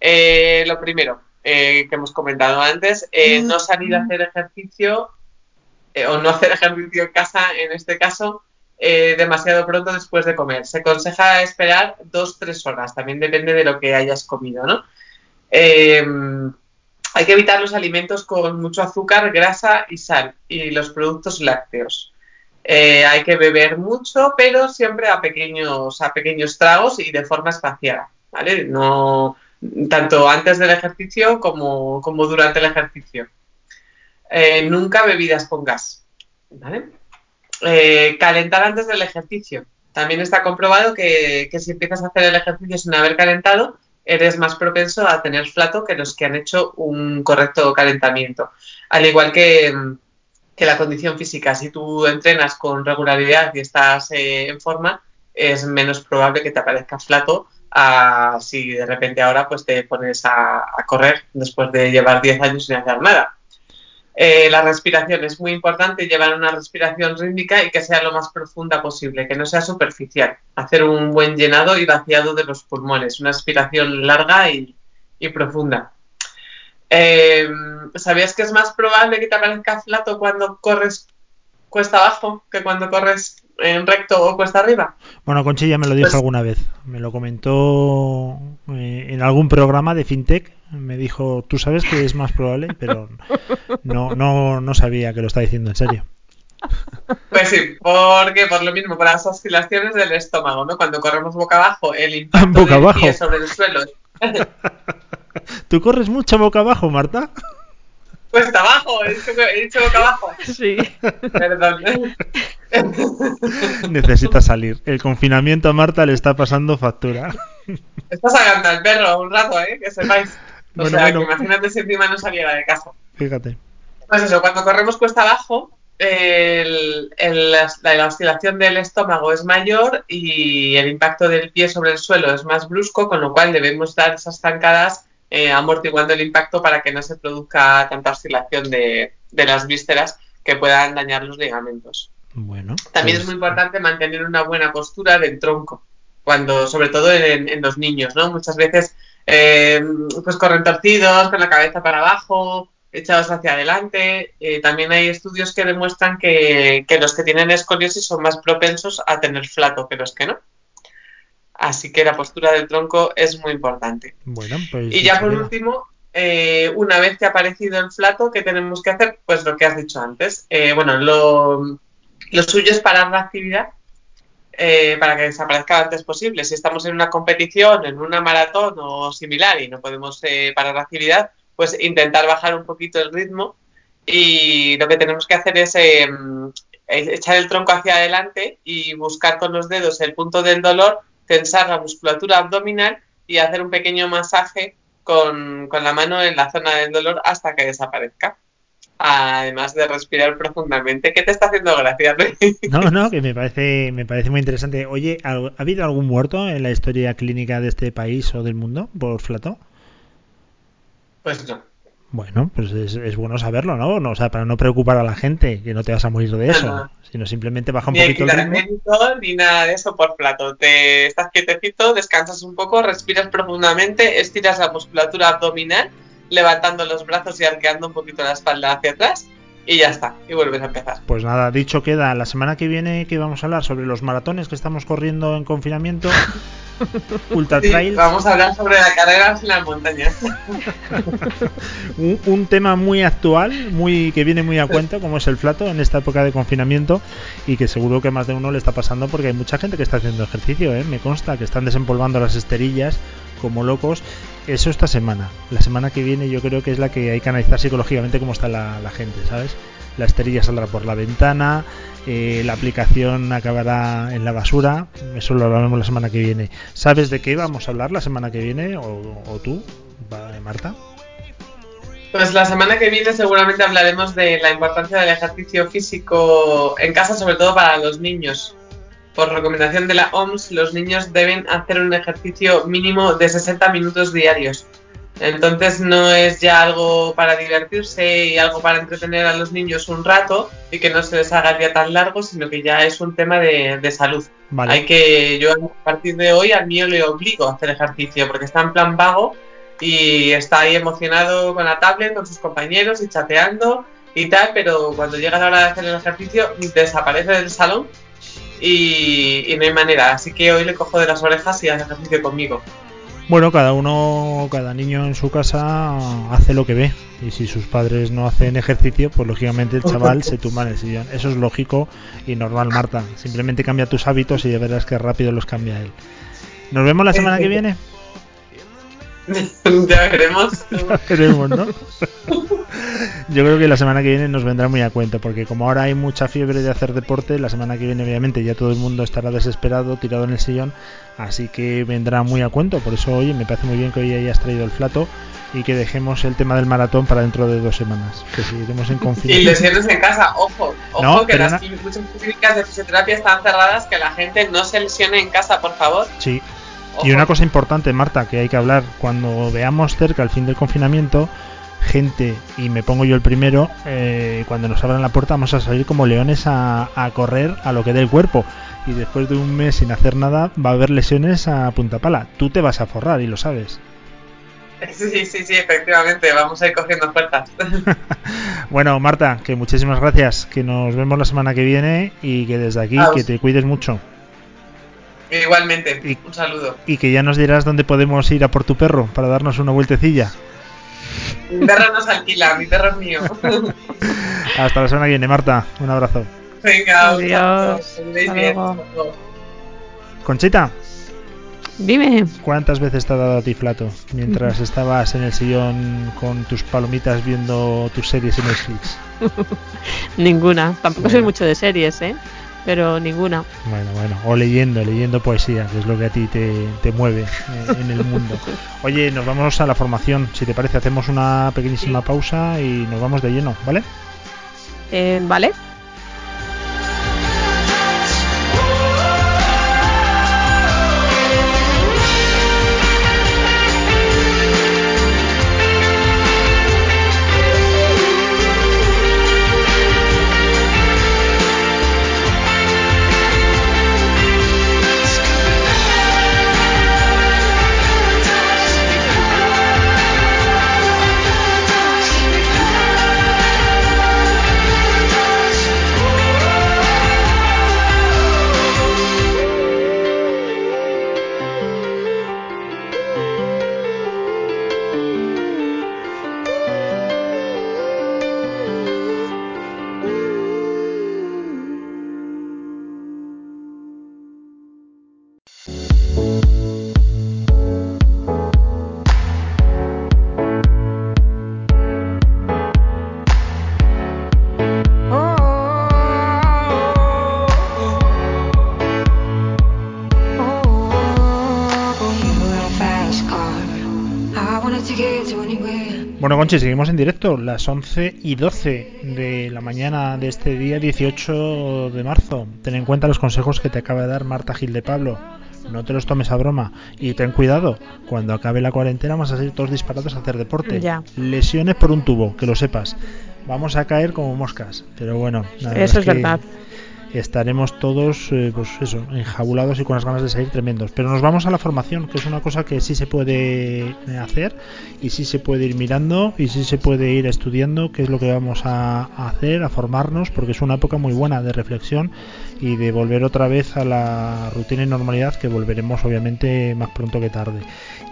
Eh, lo primero, eh, que hemos comentado antes, eh, no salir a hacer ejercicio o no hacer ejercicio en casa, en este caso, eh, demasiado pronto después de comer. Se aconseja esperar dos, tres horas, también depende de lo que hayas comido, ¿no? Eh, hay que evitar los alimentos con mucho azúcar, grasa y sal y los productos lácteos. Eh, hay que beber mucho, pero siempre a pequeños, a pequeños tragos y de forma espaciada, ¿vale? No, tanto antes del ejercicio como, como durante el ejercicio. Nunca bebidas con gas, ¿vale? Eh, calentar antes del ejercicio. También está comprobado que, que si empiezas a hacer el ejercicio sin haber calentado, eres más propenso a tener flato que los que han hecho un correcto calentamiento. Al igual que, que la condición física, si tú entrenas con regularidad y estás eh, en forma, es menos probable que te aparezca flato si de repente ahora pues te pones a, a correr después de llevar 10 años sin hacer nada. Eh, la respiración es muy importante, llevar una respiración rítmica y que sea lo más profunda posible, que no sea superficial. Hacer un buen llenado y vaciado de los pulmones, una aspiración larga y, y profunda. Eh, ¿Sabías que es más probable que te aparezca flato cuando corres cuesta abajo que cuando corres en recto o cuesta arriba? Bueno, Conchi ya me lo dijo Pues- alguna vez. Me lo comentó eh, en algún programa de FinTech. Me dijo, tú sabes que es más probable, pero no, no, no sabía que lo está diciendo en serio. Pues sí, porque por lo mismo, por las oscilaciones del estómago, ¿no? Cuando corremos boca abajo, el impacto Boca del abajo. pie sobre el suelo ¿Tú corres mucho boca abajo, Marta? Cuesta abajo, he dicho, he dicho boca abajo. Sí. Perdón. Necesita salir. El confinamiento a Marta le está pasando factura. Está sacando al perro un rato, ¿eh? Que sepáis. O Bueno, sea, bueno. que imagínate si encima no saliera de casa. Fíjate. Pues eso, cuando corremos cuesta abajo, el- el- la, la oscilación del estómago es mayor y el impacto del pie sobre el suelo es más brusco, con lo cual debemos dar esas zancadas eh, amortiguando el impacto para que no se produzca tanta oscilación de, de las vísceras que puedan dañar los ligamentos. Bueno. También pues- es muy importante mantener una buena postura del tronco, cuando, sobre todo en, en los niños, ¿no? Muchas veces eh, pues corren torcidos, con la cabeza para abajo, echados hacia adelante. Eh, también hay estudios que demuestran que, que los que tienen escoliosis son más propensos a tener flato que los que no. Así que la postura del tronco es muy importante. Bueno, pues. Y ya por último, eh, una vez que ha aparecido el flato, ¿qué tenemos que hacer? Pues lo que has dicho antes. Eh, bueno, lo, lo suyo es parar la actividad eh, para que desaparezca lo antes posible. Si estamos en una competición, en una maratón o similar y no podemos eh, parar la actividad, pues intentar bajar un poquito el ritmo y lo que tenemos que hacer es eh, echar el tronco hacia adelante y buscar con los dedos el punto del dolor, tensar la musculatura abdominal y hacer un pequeño masaje con, con la mano en la zona del dolor hasta que desaparezca. Además de respirar profundamente. ¿Qué te está haciendo gracia? No, no, que me parece, me parece muy interesante. Oye, ¿ha ha habido algún muerto en la historia clínica de este país o del mundo por flato? Pues no. Bueno, pues es, es bueno saberlo, ¿no? ¿no? O sea, para no preocupar a la gente, que no te vas a morir de eso, No, no. sino simplemente baja un Ni poquito el ritmo. equipamiento ni nada de eso por plato. Te estás quietecito, descansas un poco, respiras profundamente, estiras la musculatura abdominal, levantando los brazos y arqueando un poquito la espalda hacia atrás y ya está. Y vuelves a empezar. Pues nada, dicho queda, la semana que viene que vamos a hablar sobre los maratones que estamos corriendo en confinamiento, Ultra Sí, Trail, vamos a hablar sobre la carrera en las montañas. un, un tema muy actual, muy que viene muy a cuento, como es el flato en esta época de confinamiento y que seguro que más de uno le está pasando porque hay mucha gente que está haciendo ejercicio, ¿eh? me consta que están desempolvando las esterillas como locos. Eso esta semana. La semana que viene yo creo que es la que hay que analizar psicológicamente cómo está la, gente, ¿sabes? La esterilla saldrá por la ventana, eh, la aplicación acabará en la basura. Eso lo hablaremos la semana que viene. ¿Sabes de qué vamos a hablar la semana que viene? ¿O, o tú, Marta? Pues la semana que viene seguramente hablaremos de la importancia del ejercicio físico en casa, sobre todo para los niños. Por recomendación de la OMS, los niños deben hacer un ejercicio mínimo de 60 minutos diarios. Entonces no es ya algo para divertirse y algo para entretener a los niños un rato y que no se les haga el día tan largo, sino que ya es un tema de, de salud. Vale. Hay que, yo a partir de hoy al mío le obligo a hacer ejercicio porque está en plan vago y está ahí emocionado con la tablet, con sus compañeros y chateando y tal, pero cuando llega la hora de hacer el ejercicio desaparece del salón y, y no hay manera. Así que hoy le cojo de las orejas y hace ejercicio conmigo. Bueno, cada uno, cada niño en su casa hace lo que ve. Y si sus padres no hacen ejercicio, pues lógicamente el chaval se tumba en el sillón. Eso es lógico y normal, Marta. Simplemente cambia tus hábitos y ya verás que rápido los cambia él. ¿Nos vemos la semana que viene? ya veremos. Ya veremos, ¿no? Yo creo que la semana que viene nos vendrá muy a cuenta, porque como ahora hay mucha fiebre de hacer deporte, la semana que viene obviamente ya todo el mundo estará desesperado, tirado en el sillón, así que vendrá muy a cuento. Por eso, oye, me parece muy bien que hoy hayas traído el flato y que dejemos el tema del maratón para dentro de dos semanas, que seguiremos en Y confinamiento. lesiones en casa, ojo, ojo No, que las muchas clínicas de fisioterapia están cerradas, que la gente no se lesione en casa, por favor. Sí. Ojo. Y una cosa importante, Marta, que hay que hablar, cuando veamos cerca el fin del confinamiento, gente, y me pongo yo el primero, eh, cuando nos abran la puerta vamos a salir como leones a, a correr a lo que dé el cuerpo. Y después de un mes sin hacer nada, va a haber lesiones a punta pala. Tú te vas a forrar y lo sabes. Sí, sí, sí, efectivamente, vamos a ir cogiendo fuerzas. Bueno, Marta, que muchísimas gracias, que nos vemos la semana que viene y que desde aquí que te cuides mucho Igualmente, Y- un saludo. y que ya nos dirás dónde podemos ir a por tu perro para darnos una vueltecilla. Mi perro no se alquila, mi perro es mío. Hasta la semana que viene, Marta. Un abrazo. Venga, un Adiós. bien. Hasta luego. Conchita, Dime. ¿cuántas veces te ha dado a ti flato mientras estabas en el sillón con tus palomitas viendo tus series en Netflix? Ninguna. Tampoco soy mucho de series, ¿eh? Pero ninguna. Bueno, bueno, o leyendo, leyendo poesía, que es lo que a ti te, te mueve eh, en el mundo. Oye, nos vamos a la formación. Si te parece, hacemos una pequeñísima pausa y nos vamos de lleno, ¿vale? Eh, ¿Vale? Conchi, seguimos en directo, las 11 y 12 de la mañana de este día 18 de marzo. Ten en cuenta los consejos que te acaba de dar Marta Gil de Pablo. No te los tomes a broma y ten cuidado. Cuando acabe la cuarentena vamos a salir todos disparados a hacer deporte. Ya. Lesiones por un tubo, que lo sepas. Vamos a caer como moscas. Pero bueno, Eso es que verdad. Estaremos todos, eh, pues eso, enjabulados y con las ganas de salir tremendos. Pero nos vamos a la formación, que es una cosa que sí se puede eh, hacer y sí se puede ir mirando y sí se puede ir estudiando qué es lo que vamos a, hacer, a formarnos, porque es una época muy buena de reflexión y de volver otra vez a la rutina y normalidad que volveremos obviamente más pronto que tarde.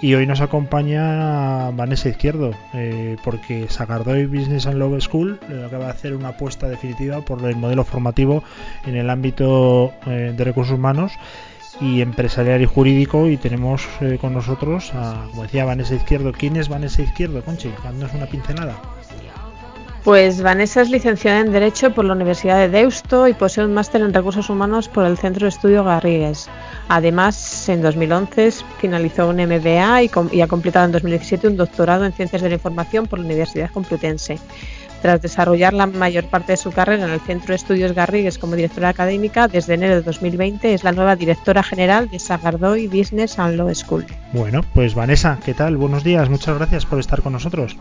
Y hoy nos acompaña Vanessa Izquierdo, eh, porque Sagardoy Business and Love School acaba de hacer una apuesta definitiva por el modelo formativo en el ámbito eh, de recursos humanos y empresarial y jurídico y tenemos eh, con nosotros a, como decía Vanessa Izquierdo. ¿Quién es Vanessa Izquierdo, Conchi? Dándonos una pincelada. Pues Vanessa es licenciada en Derecho por la Universidad de Deusto y posee un máster en Recursos Humanos por el Centro de Estudio Garrigues. Además, en 2011 finalizó un MBA y, ha completado en 2017 un doctorado en Ciencias de la Información por la Universidad Complutense. Tras desarrollar la mayor parte de su carrera en el Centro de Estudios Garrigues como directora académica, desde enero de 2020 es la nueva directora general de Sagardoy Business and Law School. Bueno, pues Vanessa, ¿qué tal? Buenos días, muchas gracias por estar con nosotros.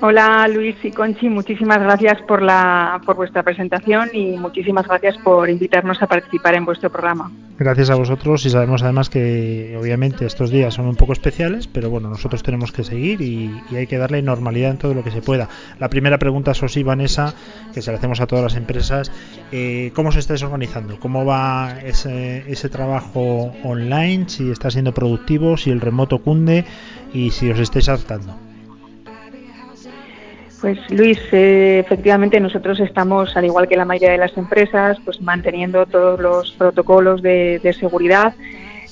Hola Luis y Conchi, muchísimas gracias por, la, por vuestra presentación y muchísimas gracias por invitarnos a participar en vuestro programa. Gracias a vosotros y sabemos además que obviamente estos días son un poco especiales, pero bueno, nosotros tenemos que seguir y, hay que darle normalidad en todo lo que se pueda. La primera pregunta, Sosi, Vanessa, que se la hacemos a todas las empresas, eh, ¿cómo os estáis organizando? ¿Cómo va ese, ese trabajo online? Si está siendo productivo, si el remoto cunde y si os estáis adaptando. Pues Luis, eh, efectivamente nosotros estamos, al igual que la mayoría de las empresas, pues manteniendo todos los protocolos de, seguridad,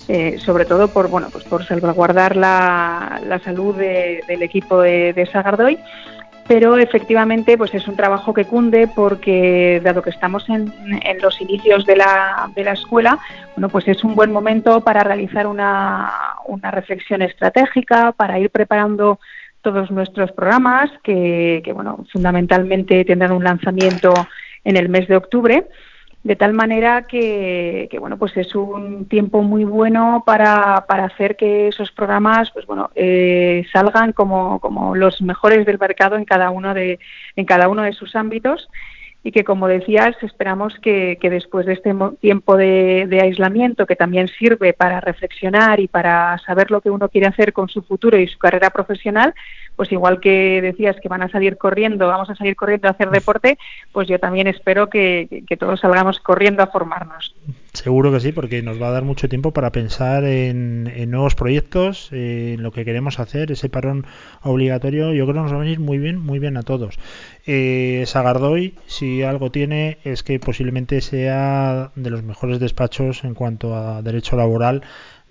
eh, sobre todo por bueno, pues por salvaguardar la, salud del equipo de, Sagardoy. Pero efectivamente, pues es un trabajo que cunde porque, dado que estamos en, los inicios de la, de la, escuela, bueno, pues es un buen momento para realizar una, una reflexión estratégica, para ir preparando todos nuestros programas que, bueno, fundamentalmente tendrán un lanzamiento en el mes de octubre, de tal manera que, bueno, pues es un tiempo muy bueno para, para hacer que esos programas, pues bueno, eh, salgan como, como los mejores del mercado en cada uno de, en cada uno de sus ámbitos y que, como decías, esperamos que, después de este tiempo de, aislamiento, que también sirve para reflexionar y para saber lo que uno quiere hacer con su futuro y su carrera profesional, pues igual que decías que van a salir corriendo, vamos a salir corriendo a hacer deporte, pues yo también espero que, que todos salgamos corriendo a formarnos. Seguro que sí, porque nos va a dar mucho tiempo para pensar en, nuevos proyectos, en lo que queremos hacer, ese parón obligatorio, yo creo que nos va a venir muy bien, muy bien a todos. Eh, Sagardoy, si algo tiene, es que posiblemente sea de los mejores despachos en cuanto a derecho laboral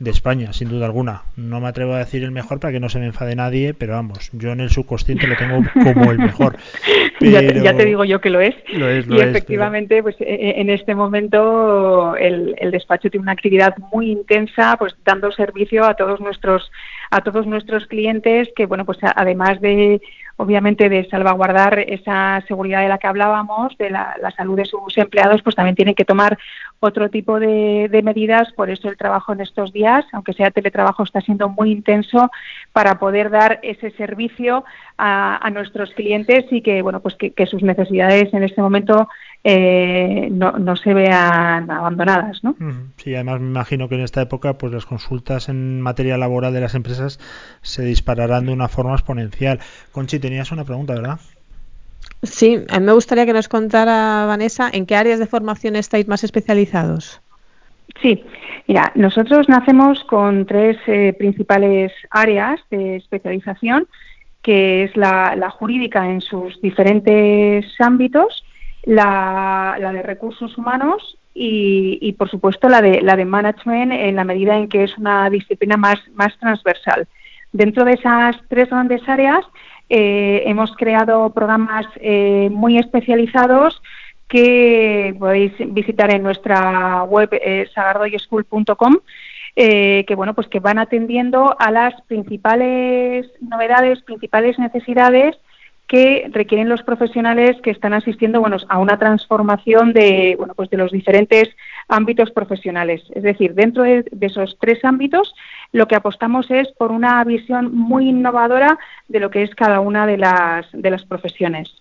de España, sin duda alguna. No me atrevo a decir el mejor para que no se me enfade nadie, pero vamos, yo en el subconsciente lo tengo como el mejor. ya, te, digo yo que lo es. y efectivamente, pues e, e, en este momento el, el, despacho tiene una actividad muy intensa, pues dando servicio a todos nuestros a todos nuestros clientes, que bueno, pues además de obviamente de salvaguardar esa seguridad de la que hablábamos, de la, salud de sus empleados, pues también tienen que tomar otro tipo de, medidas. Por eso el trabajo en estos días, aunque sea teletrabajo, está siendo muy intenso para poder dar ese servicio a, nuestros clientes y que bueno pues que, sus necesidades en este momento eh, no, no, se vean abandonadas, ¿no? Sí, además me imagino que en esta época pues las consultas en materia laboral de las empresas se dispararán de una forma exponencial. Conchi, tenías una pregunta, ¿verdad? Sí, a mí me gustaría que nos contara, Vanessa, en qué áreas de formación estáis más especializados. Sí, mira, nosotros nacemos con tres eh, principales áreas de especialización, que es la, jurídica en sus diferentes ámbitos, la, de recursos humanos y, por supuesto, la de, la de management en la medida en que es una disciplina más, más transversal. Dentro de esas tres grandes áreas eh, hemos creado programas eh, muy especializados que podéis visitar en nuestra web eh, sagardoyeschool.com eh, que bueno pues que van atendiendo a las principales novedades, principales necesidades que requieren los profesionales que están asistiendo bueno, a una transformación de, bueno, pues de los diferentes ámbitos profesionales. Es decir, dentro de, esos tres ámbitos, lo que apostamos es por una visión muy innovadora de lo que es cada una de las, de las profesiones.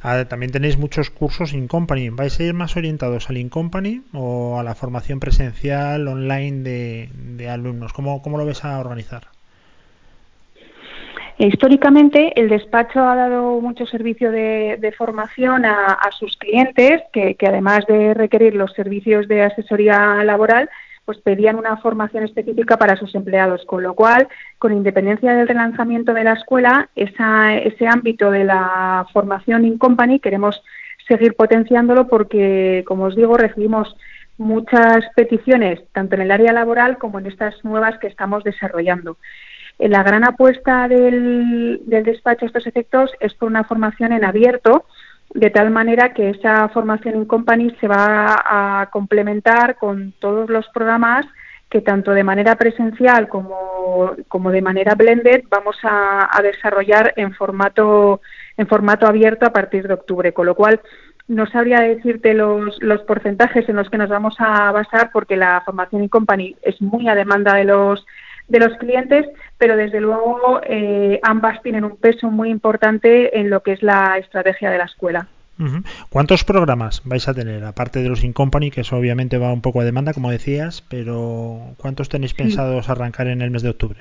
Ah, también tenéis muchos cursos in company. ¿Vais a ir más orientados al in company o a la formación presencial online de, alumnos? ¿Cómo, ¿Cómo lo ves a organizar? Históricamente, el despacho ha dado mucho servicio de, formación a, sus clientes, que, además de requerir los servicios de asesoría laboral, pues pedían una formación específica para sus empleados, con lo cual, con independencia del relanzamiento de la escuela, ese ámbito de la formación in company queremos seguir potenciándolo porque, como os digo, recibimos muchas peticiones, tanto en el área laboral como en estas nuevas que estamos desarrollando. La gran apuesta del, despacho a estos efectos es por una formación en abierto de tal manera que esa formación in company se va a complementar con todos los programas que tanto de manera presencial como, de manera blended vamos a, a, desarrollar en formato, en formato abierto a partir de octubre, con lo cual no sabría decirte los, los porcentajes en los que nos vamos a basar porque la formación in company es muy a demanda de los de los clientes, pero desde luego eh, ambas tienen un peso muy importante en lo que es la estrategia de la escuela. ¿Cuántos programas vais a tener? Aparte de los In Company, que eso obviamente va un poco a demanda, como decías, pero ¿cuántos tenéis pensados arrancar en el mes de octubre?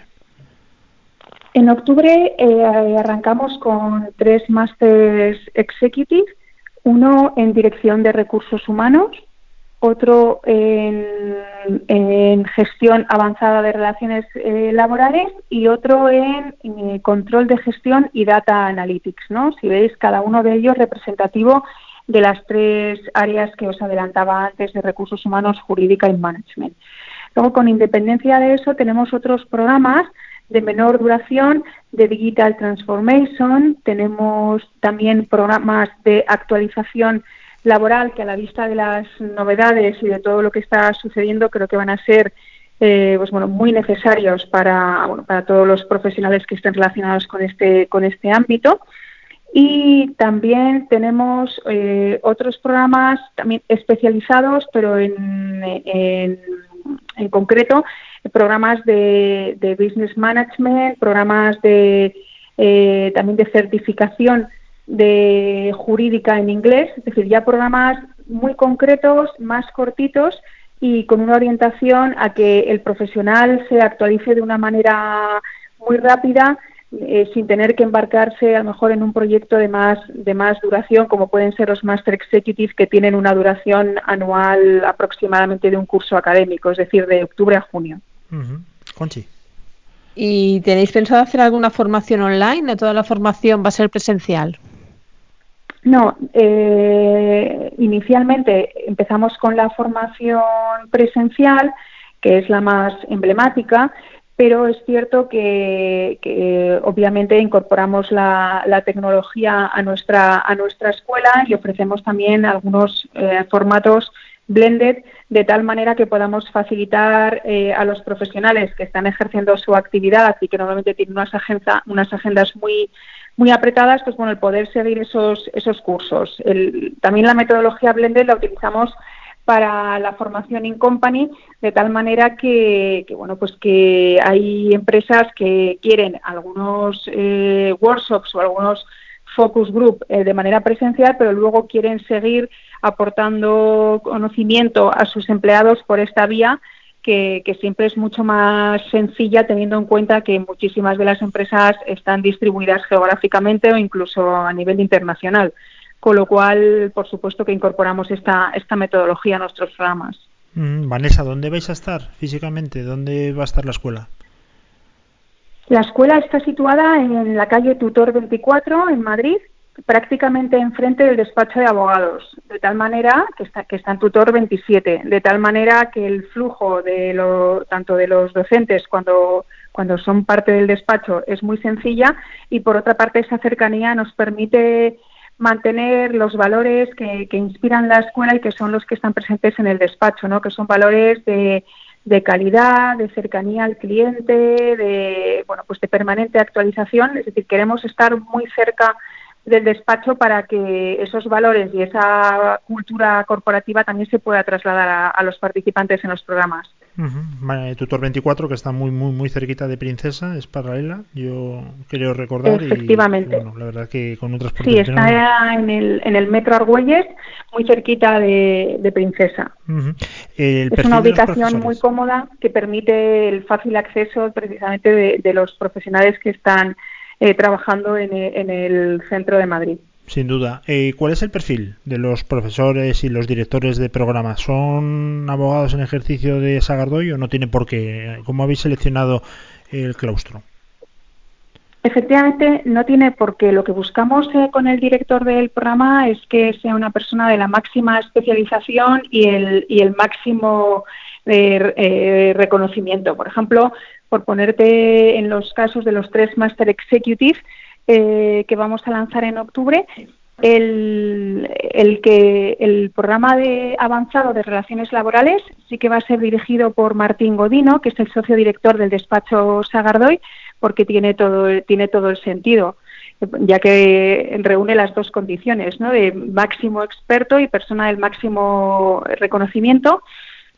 En octubre eh, arrancamos con tres Masters Executive, uno en dirección de recursos humanos, otro en, gestión avanzada de relaciones eh, laborales y otro en, en, eh, control de gestión y data analytics. ¿no? Si veis, cada uno de ellos representativo de las tres áreas que os adelantaba antes de recursos humanos, jurídica y management. Luego, con independencia de eso, tenemos otros programas de menor duración de Digital Transformation, tenemos también programas de actualización laboral que a la vista de las novedades y de todo lo que está sucediendo creo que van a ser eh, pues bueno muy necesarios para bueno, para todos los profesionales que estén relacionados con este con este ámbito. Y también tenemos eh, otros programas también especializados pero en, en, en concreto programas de, de, business management programas de eh, también de certificación de jurídica en inglés, es decir, ya programas muy concretos, más cortitos y con una orientación a que el profesional se actualice de una manera muy rápida eh, sin tener que embarcarse a lo mejor en un proyecto de más de más duración como pueden ser los Master Executive que tienen una duración anual aproximadamente de un curso académico, es decir, de octubre a junio. Uh -huh. Conchi. ¿Y tenéis pensado hacer alguna formación online o toda la formación va a ser presencial? No, eh, inicialmente empezamos con la formación presencial, que es la más emblemática, pero es cierto que, obviamente incorporamos la, tecnología a nuestra, a nuestra escuela y ofrecemos también algunos eh, formatos blended de tal manera que podamos facilitar eh, a los profesionales que están ejerciendo su actividad y que normalmente tienen unas, agenda, unas agendas muy muy apretadas, pues bueno, el poder seguir esos, esos cursos. El, también la metodología Blended la utilizamos para la formación in company de tal manera que, que bueno pues que hay empresas que quieren algunos eh, workshops o algunos focus group eh, de manera presencial pero luego quieren seguir aportando conocimiento a sus empleados por esta vía que, que, siempre es mucho más sencilla teniendo en cuenta que muchísimas de las empresas están distribuidas geográficamente o incluso a nivel internacional. Con lo cual, por supuesto que incorporamos esta, esta metodología a nuestros programas. Mm, Vanessa, ¿dónde vais a estar físicamente? ¿Dónde va a estar la escuela? La escuela está situada en la calle Tutor 24, en Madrid, prácticamente enfrente del despacho de abogados, de tal manera que está, que está en tutor 27, de tal manera que el flujo de lo, tanto de los docentes cuando, cuando son parte del despacho es muy sencilla y por otra parte esa cercanía nos permite mantener los valores que, que inspiran la escuela y que son los que están presentes en el despacho, ¿no? que son valores de, de calidad, de cercanía al cliente, de bueno pues de permanente actualización, es decir, queremos estar muy cerca del despacho para que esos valores y esa cultura corporativa también se pueda trasladar a, a los participantes en los programas. Uh -huh. Tutor 24 que está muy muy muy cerquita de Princesa, es paralela, yo creo recordar Efectivamente. y bueno, la verdad que con otras Sí, está en el, en el metro Argüelles, muy cerquita de, de Princesa. Uh -huh. el es una ubicación muy cómoda que permite el fácil acceso precisamente de, de los profesionales que están eh, trabajando en, en, el centro de Madrid. Sin duda. Eh, ¿Cuál es el perfil de los profesores y los directores de programas? ¿Son abogados en ejercicio de Sagardoy o no tiene por qué? ¿Cómo habéis seleccionado el claustro? Efectivamente, no tiene por qué. Lo que buscamos eh, con el director del programa es que sea una persona de la máxima especialización y el, y el máximo eh, eh, reconocimiento. Por ejemplo, por ponerte en los casos de los tres Master Executive eh, que vamos a lanzar en octubre, El, el, que el programa de avanzado de relaciones laborales sí que va a ser dirigido por Martín Godino, que es el socio director del despacho Sagardoy, porque tiene todo, tiene todo el sentido, ya que reúne las dos condiciones, ¿no? de máximo experto y persona del máximo reconocimiento.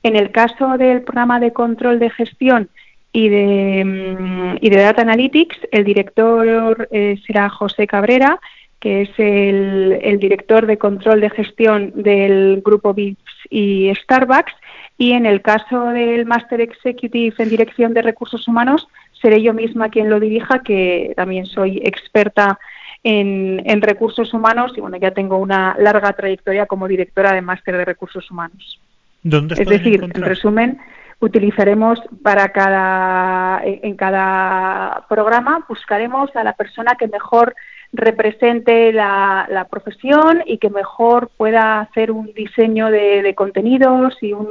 En el caso del programa de control de gestión y de, mm, y de Data Analytics, el director eh, será José Cabrera, que es el, director de control de gestión del grupo VIPS y Starbucks. Y en el caso del Master Executive en Dirección de Recursos Humanos, seré yo misma quien lo dirija, que también soy experta en, recursos humanos y bueno, ya tengo una larga trayectoria como directora de Máster de Recursos Humanos. ¿Dónde es decir, en resumen, utilizaremos para cada en cada programa buscaremos a la persona que mejor represente la, profesión y que mejor pueda hacer un diseño de, contenidos y un,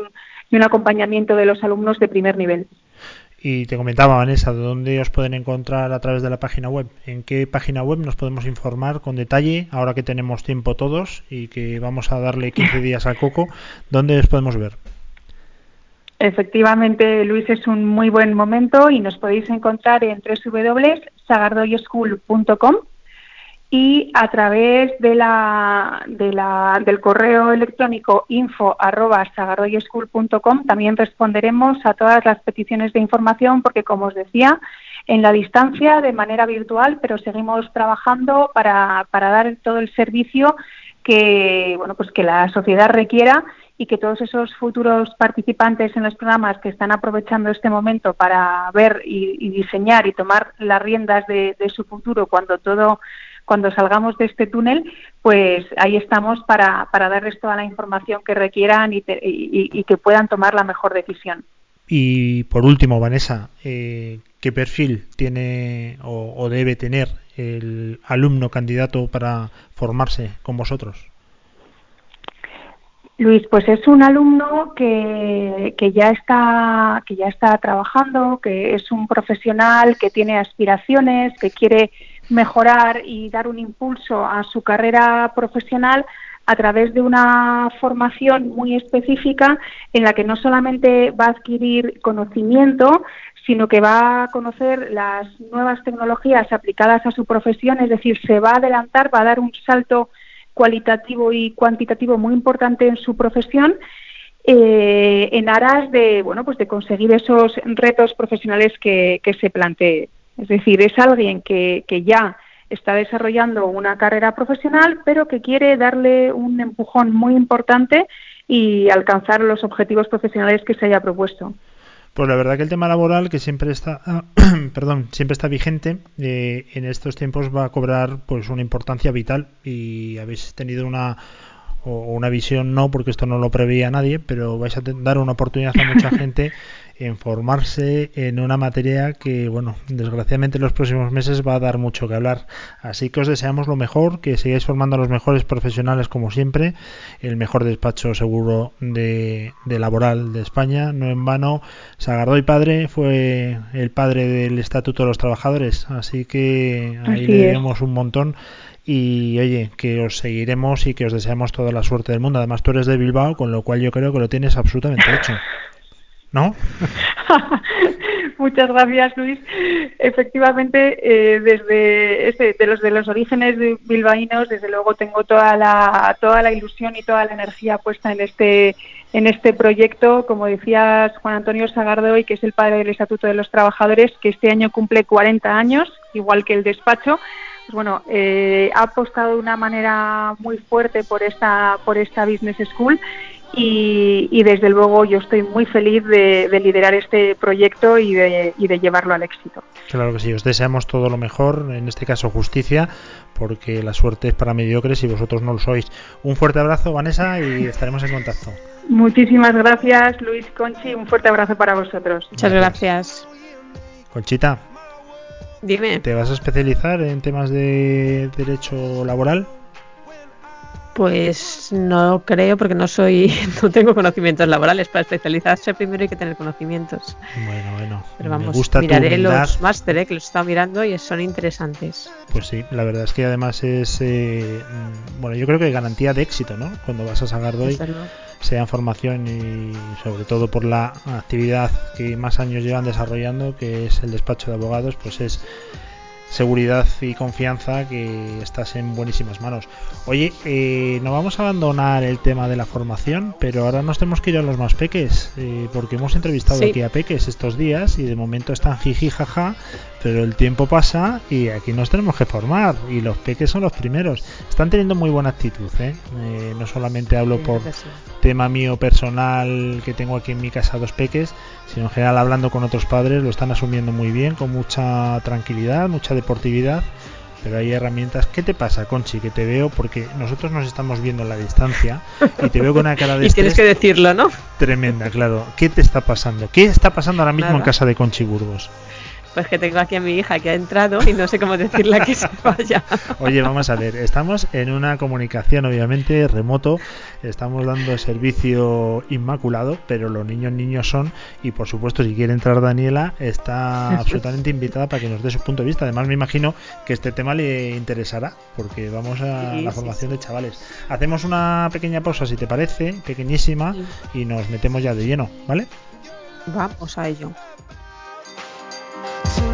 y un acompañamiento de los alumnos de primer nivel. Y te comentaba, Vanessa, ¿dónde os pueden encontrar a través de la página web? ¿En qué página web nos podemos informar con detalle, ahora que tenemos tiempo todos y que vamos a darle 15 días al coco? ¿Dónde os podemos ver? Efectivamente, Luis, es un muy buen momento y nos podéis encontrar en www.sagardoyoschool.com y a través de la, de la, del correo electrónico info también responderemos a todas las peticiones de información porque, como os decía, en la distancia, de manera virtual, pero seguimos trabajando para, para dar todo el servicio que, bueno, pues que la sociedad requiera y que todos esos futuros participantes en los programas que están aprovechando este momento para ver y, diseñar y tomar las riendas de su futuro cuando todo cuando salgamos de este túnel, pues ahí estamos para, para darles toda la información que requieran y, que puedan tomar la mejor decisión. Y por último, Vanessa, eh, ¿qué perfil tiene o, debe tener el alumno candidato para formarse con vosotros? Luis, pues es un alumno que, que, ya está que ya está trabajando, que es un profesional que tiene aspiraciones, que quiere mejorar y dar un impulso a su carrera profesional a través de una formación muy específica en la que no solamente va a adquirir conocimiento, sino que va a conocer las nuevas tecnologías aplicadas a su profesión, es decir, se va a adelantar, va a dar un salto cualitativo y cuantitativo muy importante en su profesión eh, en aras de bueno pues de conseguir esos retos profesionales que, que se plantee. Es decir, es alguien que, que ya está desarrollando una carrera profesional, pero que quiere darle un empujón muy importante y alcanzar los objetivos profesionales que se haya propuesto. Pues la verdad que el tema laboral, que siempre está, perdón, siempre está vigente, eh, en estos tiempos va a cobrar pues una importancia vital y habéis tenido una o una visión no, porque esto no lo preveía nadie, pero vais a dar una oportunidad a mucha gente en formarse en una materia que, bueno, desgraciadamente en los próximos meses va a dar mucho que hablar. Así que os deseamos lo mejor, que sigáis formando a los mejores profesionales como siempre, el mejor despacho seguro de, laboral de España. No en vano, Sagardoy padre fue el padre del Estatuto de los Trabajadores, así que ahí le debemos un montón y oye, que os seguiremos y que os deseamos toda la suerte del mundo. Además, tú eres de Bilbao, con lo cual yo creo que lo tienes absolutamente hecho. ¿No? Muchas gracias, Luis. Efectivamente, eh, desde ese, de los de los orígenes bilbaínos, desde luego tengo toda la toda la ilusión y toda la energía puesta en este en este proyecto. Como decías, Juan Antonio Sagardoy, que es el padre del Estatuto de los Trabajadores, que este año cumple 40 años, igual que el despacho. Pues bueno, eh, ha apostado de una manera muy fuerte por esta por esta business school y, desde luego yo estoy muy feliz de, liderar este proyecto y de, y de, llevarlo al éxito. Claro que sí, os deseamos todo lo mejor, en este caso justicia, porque la suerte es para mediocres y vosotros no lo sois. Un fuerte abrazo, Vanessa, y estaremos en contacto. Muchísimas gracias, Luis Conchi, un fuerte abrazo para vosotros. Muchas gracias. Conchita. Dime. ¿Te vas a especializar en temas de derecho laboral? Pues no creo porque no soy, no tengo conocimientos laborales. Para especializarse primero hay que tener conocimientos. Bueno, bueno. Pero me vamos, gusta tu miraré los máster, eh, que los he estado mirando y son interesantes. Pues sí, la verdad es que además es, eh, mm, bueno, yo creo que garantía de éxito, ¿no? Cuando vas a Sagardoy, sea en formación y sobre todo por la actividad que más años llevan desarrollando, que es el despacho de abogados, pues es seguridad y confianza que estás en buenísimas manos. Oye, eh, no vamos a abandonar el tema de la formación, pero ahora nos tenemos que ir a los más peques, eh, porque hemos entrevistado Sí. aquí a peques estos días y de momento están jiji jaja, pero el tiempo pasa y aquí nos tenemos que formar y los peques son los primeros. Están teniendo muy buena actitud, ¿eh? Eh, no solamente hablo Sí, por sí. tema mío personal que tengo aquí en mi casa dos peques, sino en general hablando con otros padres, lo están asumiendo muy bien, con mucha tranquilidad, mucha deportividad, pero hay herramientas. ¿Qué te pasa, Conchi? Que te veo, porque nosotros nos estamos viendo a la distancia y te veo con una cara de Y tienes que decirlo, ¿no? tremenda, claro. ¿Qué te está pasando? ¿Qué está pasando ahora mismo en casa de Conchi Burgos? Pues que tengo aquí a mi hija que ha entrado y no sé cómo decirle que se vaya. Oye, vamos a ver, estamos en una comunicación obviamente remoto, estamos dando servicio inmaculado, pero los niños niños son y por supuesto si quiere entrar Daniela está absolutamente invitada para que nos dé su punto de vista. Además me imagino que este tema le interesará porque vamos a Sí, la sí, formación de chavales. Hacemos una pequeña pausa si te parece, pequeñísima y nos metemos ya de lleno, ¿vale? Vamos a ello. To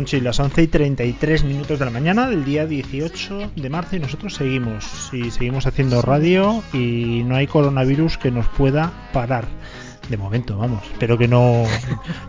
las 11 y 33 minutos de la mañana del día 18 de marzo y nosotros seguimos y seguimos haciendo radio y no hay coronavirus que nos pueda parar. De momento, vamos. Espero que no.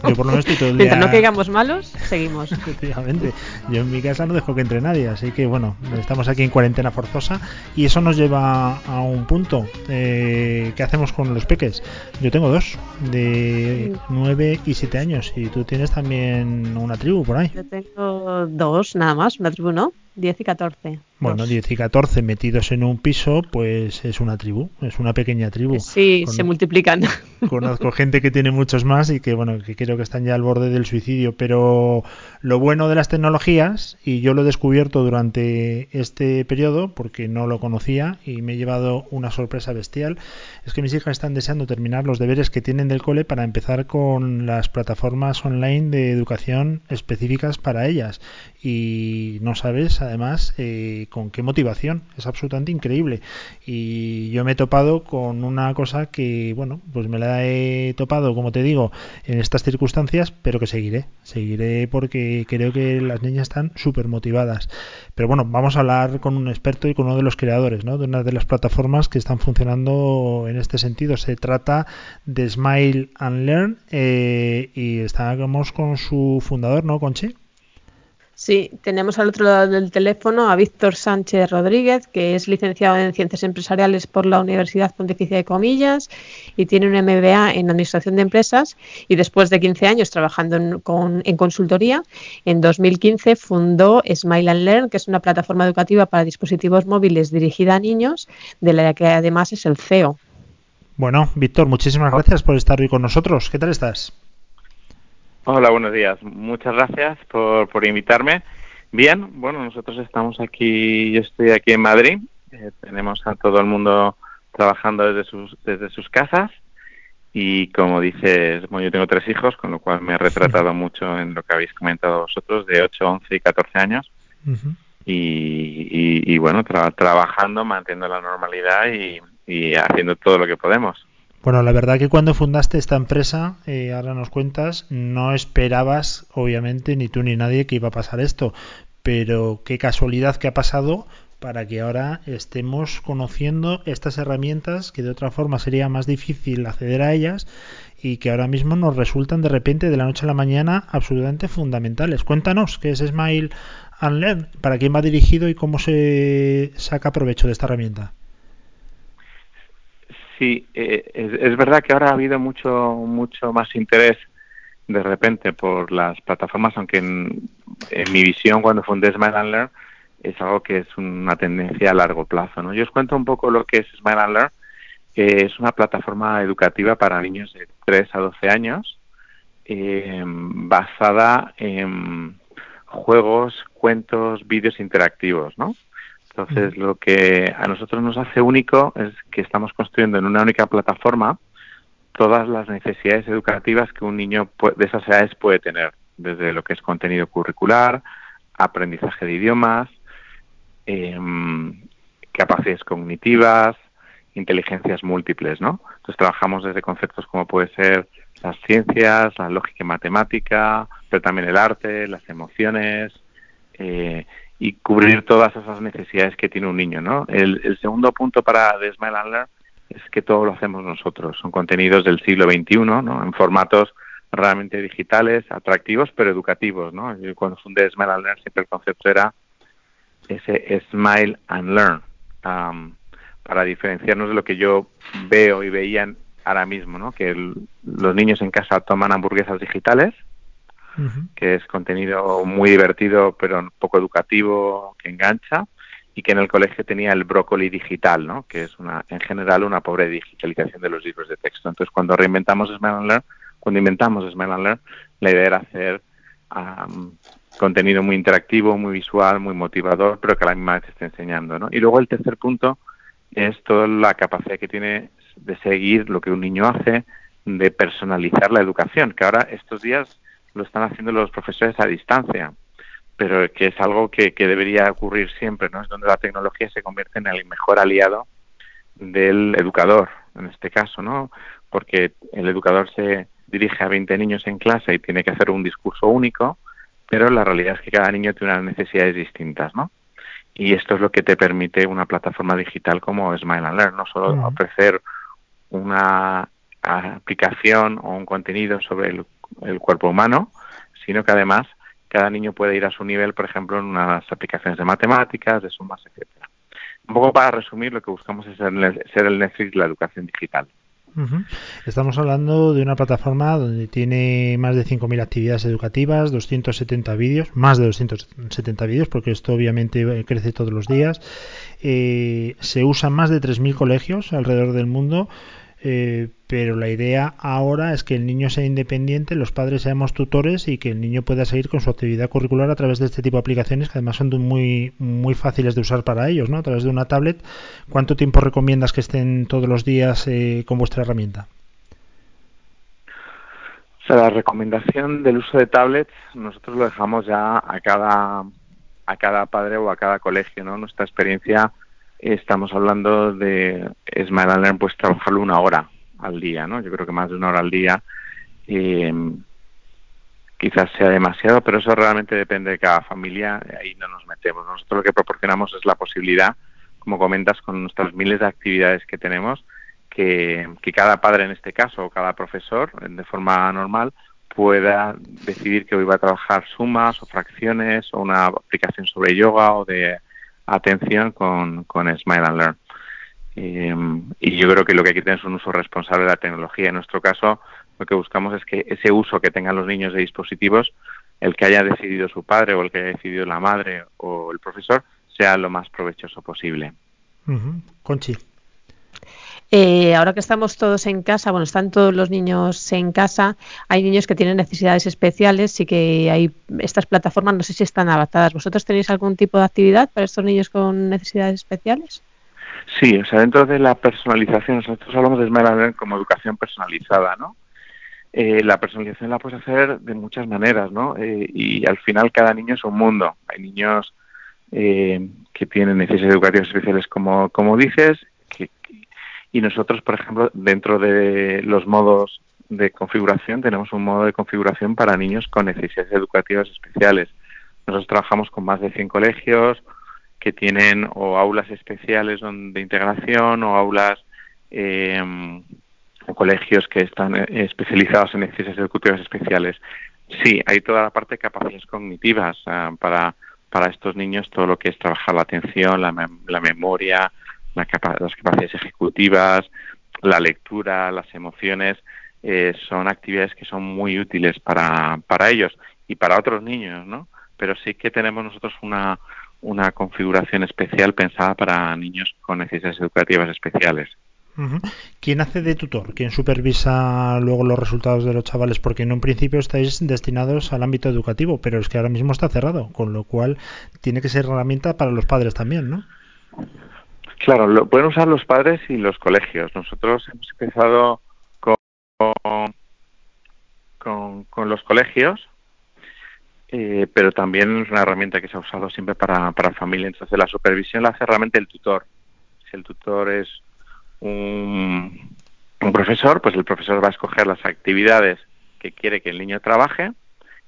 Yo por lo menos estoy todo el día. Mientras no caigamos malos, seguimos. Efectivamente. Yo en mi casa no dejo que entre nadie, así que bueno, estamos aquí en cuarentena forzosa y eso nos lleva a un punto. Eh, ¿Qué hacemos con los peques? Yo tengo dos, de 9 y 7 años, y tú tienes también una tribu por ahí. Yo tengo dos nada más, una tribu no, 10 y 14. Bueno, Dos. 10 y 14 metidos en un piso, pues es una tribu, es una pequeña tribu. Sí, Con- se multiplican. Conozco gente que tiene muchos más y que bueno, que creo que están ya al borde del suicidio, pero lo bueno de las tecnologías y yo lo he descubierto durante este periodo porque no lo conocía y me he llevado una sorpresa bestial, es que mis hijas están deseando terminar los deberes que tienen del cole para empezar con las plataformas online de educación específicas para ellas y no sabes además eh, con qué motivación, es absolutamente increíble y yo me he topado con una cosa que bueno, pues me la he topado, como te digo, en estas circunstancias, pero que seguiré, seguiré porque creo que las niñas están súper motivadas. Pero bueno, vamos a hablar con un experto y con uno de los creadores, ¿no? De una de las plataformas que están funcionando en este sentido. Se trata de Smile and Learn eh, y estamos con su fundador, ¿no, Conchi? Sí, tenemos al otro lado del teléfono a Víctor Sánchez Rodríguez, que es licenciado en Ciencias Empresariales por la Universidad Pontificia de Comillas y tiene un MBA en Administración de Empresas y después de 15 años trabajando en, con- en consultoría, en 2015 fundó Smile and Learn, que es una plataforma educativa para dispositivos móviles dirigida a niños, de la que además es el CEO. Bueno, Víctor, muchísimas gracias por estar hoy con nosotros. ¿Qué tal estás? Hola, buenos días. Muchas gracias por, por invitarme. Bien, bueno, nosotros estamos aquí, yo estoy aquí en Madrid. eh, tenemos a todo el mundo trabajando desde sus, desde sus casas. Y como dices, bueno, yo tengo tres hijos, con lo cual me he retratado mucho en lo que habéis comentado vosotros, de 8, 11 y 14 años. Y- y, bueno, tra- trabajando, manteniendo la normalidad y, y haciendo todo lo que podemos. Bueno, la verdad que cuando fundaste esta empresa, eh, ahora nos cuentas, no esperabas, obviamente, ni tú ni nadie que iba a pasar esto, pero qué casualidad que ha pasado para que ahora estemos conociendo estas herramientas que de otra forma sería más difícil acceder a ellas y que ahora mismo nos resultan de repente de la noche a la mañana absolutamente fundamentales. Cuéntanos qué es Smile and para quién va dirigido y cómo se saca provecho de esta herramienta. Sí, eh, es, verdad que ahora ha habido mucho mucho más interés de repente por las plataformas, aunque en, en mi visión cuando fundé Smile and Learn es algo que es una tendencia a largo plazo. ¿no? Yo os cuento un poco lo que es Smile and Learn. Eh, es una plataforma educativa para niños de 3 a 12 años eh, basada en juegos, cuentos, vídeos interactivos, ¿no? Entonces, lo que a nosotros nos hace único es que estamos construyendo en una única plataforma todas las necesidades educativas que un niño de esas edades puede tener, desde lo que es contenido curricular, aprendizaje de idiomas, em, capacidades cognitivas, inteligencias múltiples, ¿no? Entonces trabajamos desde conceptos como puede ser las ciencias, la lógica y matemática, pero también el arte, las emociones, eh, y cubrir todas esas necesidades que tiene un niño, ¿no? El, el segundo punto para The Smile and Learn es que todo lo hacemos nosotros. Son contenidos del siglo XXI, ¿no? En formatos realmente digitales, atractivos, pero educativos, ¿no? Cuando fundé Smile and Learn siempre el concepto era ese Smile and Learn, um, para diferenciarnos de lo que yo veo y veía en- ahora mismo, ¿no? Que los niños en casa toman hamburguesas digitales, que es contenido muy divertido pero poco educativo, que engancha, y que en el colegio tenía el brócoli digital, ¿no? que es una, en general una pobre digitalización de los libros de texto. Entonces, cuando reinventamos Smile and Learn, cuando inventamos Smile and Learn, la idea era hacer am, contenido muy interactivo, muy visual, muy motivador, pero que a la misma vez esté enseñando. ¿no? Y luego el tercer punto es toda la capacidad que tiene de seguir lo que un niño hace, de personalizar la educación, que ahora estos días lo están haciendo los profesores a distancia, pero que es algo que, que debería ocurrir siempre, ¿no? Es donde la tecnología se convierte en el mejor aliado del educador, en este caso, ¿no? Porque el educador se dirige a 20 niños en clase y tiene que hacer un discurso único, pero la realidad es que cada niño tiene unas necesidades distintas, ¿no? Y esto es lo que te permite una plataforma digital como Smile and Learn, no solo ofrecer una aplicación o un contenido sobre el, el cuerpo humano, sino que además cada niño puede ir a su nivel, por ejemplo, en unas aplicaciones de matemáticas, de sumas, etcétera. Un poco para resumir, lo que buscamos es el- ser el Netflix de la educación digital. Estamos hablando de una plataforma donde tiene más de 5.000 actividades educativas, 270 vídeos, más de 270 vídeos, porque esto obviamente crece todos los días. Eh, se usan más de 3.000 colegios alrededor del mundo, eh, pero la idea ahora es que el niño sea independiente, los padres seamos tutores y que el niño pueda seguir con su actividad curricular a través de este tipo de aplicaciones que además son muy, muy fáciles de usar para ellos, ¿no? A través de una tablet. ¿Cuánto tiempo recomiendas que estén todos los días eh, con vuestra herramienta? O sea, la recomendación del uso de tablets nosotros lo dejamos ya a cada a cada padre o a cada colegio, ¿no? Nuestra experiencia estamos hablando de Smile Learn, pues trabajarlo una hora al día, ¿no? Yo creo que más de una hora al día eh, quizás sea demasiado, pero eso realmente depende de cada familia, ahí no nos metemos. Nosotros lo que proporcionamos es la posibilidad, como comentas, con nuestras miles de actividades que tenemos, que, cada padre en este caso o cada profesor, de forma normal, pueda decidir que hoy va a trabajar sumas o fracciones o una aplicación sobre yoga o de atención con Smile and Learn. Eh, y yo creo que lo que hay que tener es un uso responsable de la tecnología. En nuestro caso, lo que buscamos es que ese uso que tengan los niños de dispositivos, el que haya decidido su padre o el que haya decidido la madre o el profesor, sea lo más provechoso posible. Conchi. Eh, ahora que estamos todos en casa, bueno, están todos los niños en casa, hay niños que tienen necesidades especiales y que hay estas plataformas, no sé si están adaptadas. ¿Vosotros tenéis algún tipo de actividad para estos niños con necesidades especiales? Sí, o sea, dentro de la personalización, nosotros hablamos de Smile como educación personalizada, ¿no? Eh, la personalización la puedes hacer de muchas maneras, ¿no? Eh, y al final cada niño es un mundo. Hay niños eh, que tienen necesidades educativas especiales, como, como dices, que, y nosotros, por ejemplo, dentro de los modos de configuración, tenemos un modo de configuración para niños con necesidades educativas especiales. Nosotros trabajamos con más de 100 colegios que tienen o aulas especiales de integración o aulas eh, o colegios que están eh, especializados en necesidades educativas especiales. Sí, hay toda la parte de capacidades cognitivas uh, para, para estos niños, todo lo que es trabajar la atención, la, mem la memoria, la capa las capacidades ejecutivas, la lectura, las emociones, eh, son actividades que son muy útiles para, para ellos y para otros niños, ¿no? Pero sí que tenemos nosotros una, una configuración especial pensada para niños con necesidades educativas especiales. ¿Quién hace de tutor? ¿Quién supervisa luego los resultados de los chavales? Porque en un principio estáis destinados al ámbito educativo, pero es que ahora mismo está cerrado, con lo cual tiene que ser herramienta para los padres también, ¿no? Claro, lo pueden usar los padres y los colegios. Nosotros hemos empezado con, con, con los colegios, eh, pero también es una herramienta que se ha usado siempre para, para familia. Entonces la supervisión la hace realmente el tutor. Si el tutor es un, profesor, pues el profesor va a escoger las actividades que quiere que el niño trabaje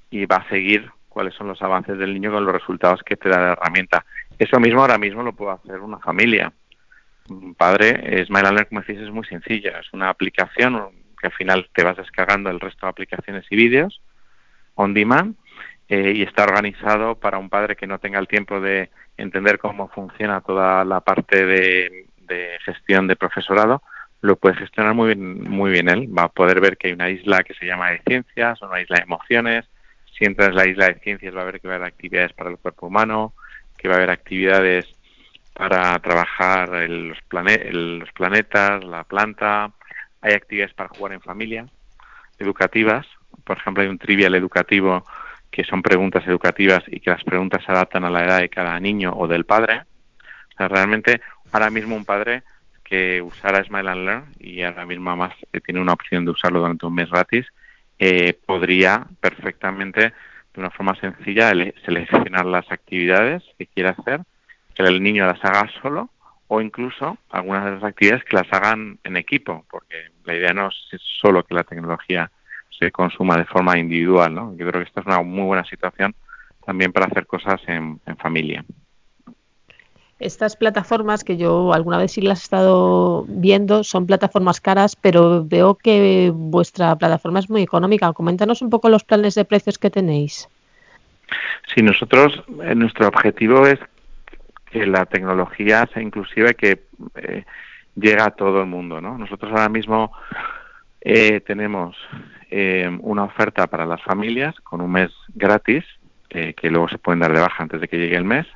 y va a seguir cuáles son los avances del niño con los resultados que te da la herramienta. Eso mismo ahora mismo lo puede hacer una familia. Un padre, Smile como decís, es muy sencilla. Es una aplicación que al final te vas descargando el resto de aplicaciones y vídeos on demand eh, y está organizado para un padre que no tenga el tiempo de entender cómo funciona toda la parte de, gestión de profesorado, lo puede gestionar muy bien, muy bien él. Va a poder ver que hay una isla que se llama de ciencias, una isla de emociones. Si entras en la isla de ciencias va a ver que va a haber actividades para el cuerpo humano, que va a haber actividades para trabajar los, el, los planetas, la planta. Hay actividades para jugar en familia, educativas. Por ejemplo, hay un trivial educativo que son preguntas educativas y que las preguntas se adaptan a la edad de cada niño o del padre. O sea, realmente ahora mismo un padre que usara Smile and Learn y ahora mismo además tiene una opción de usarlo durante un mes gratis, eh, podría perfectamente de una forma sencilla ele- seleccionar las actividades que quiera hacer, que el niño las haga solo o incluso algunas de las actividades que las hagan en equipo, porque la idea no es solo que la tecnología se consuma de forma individual, ¿no? Yo creo que esta es una muy buena situación también para hacer cosas en, en familia. Estas plataformas que yo alguna vez sí las he estado viendo son plataformas caras, pero veo que vuestra plataforma es muy económica. Coméntanos un poco los planes de precios que tenéis. Si nosotros, eh, nuestro objetivo es que la tecnología sea inclusiva y que eh, llegue a todo el mundo, ¿no? Nosotros ahora mismo eh, tenemos eh, una oferta para las familias con un mes gratis, eh, que luego se pueden dar de baja antes de que llegue el mes,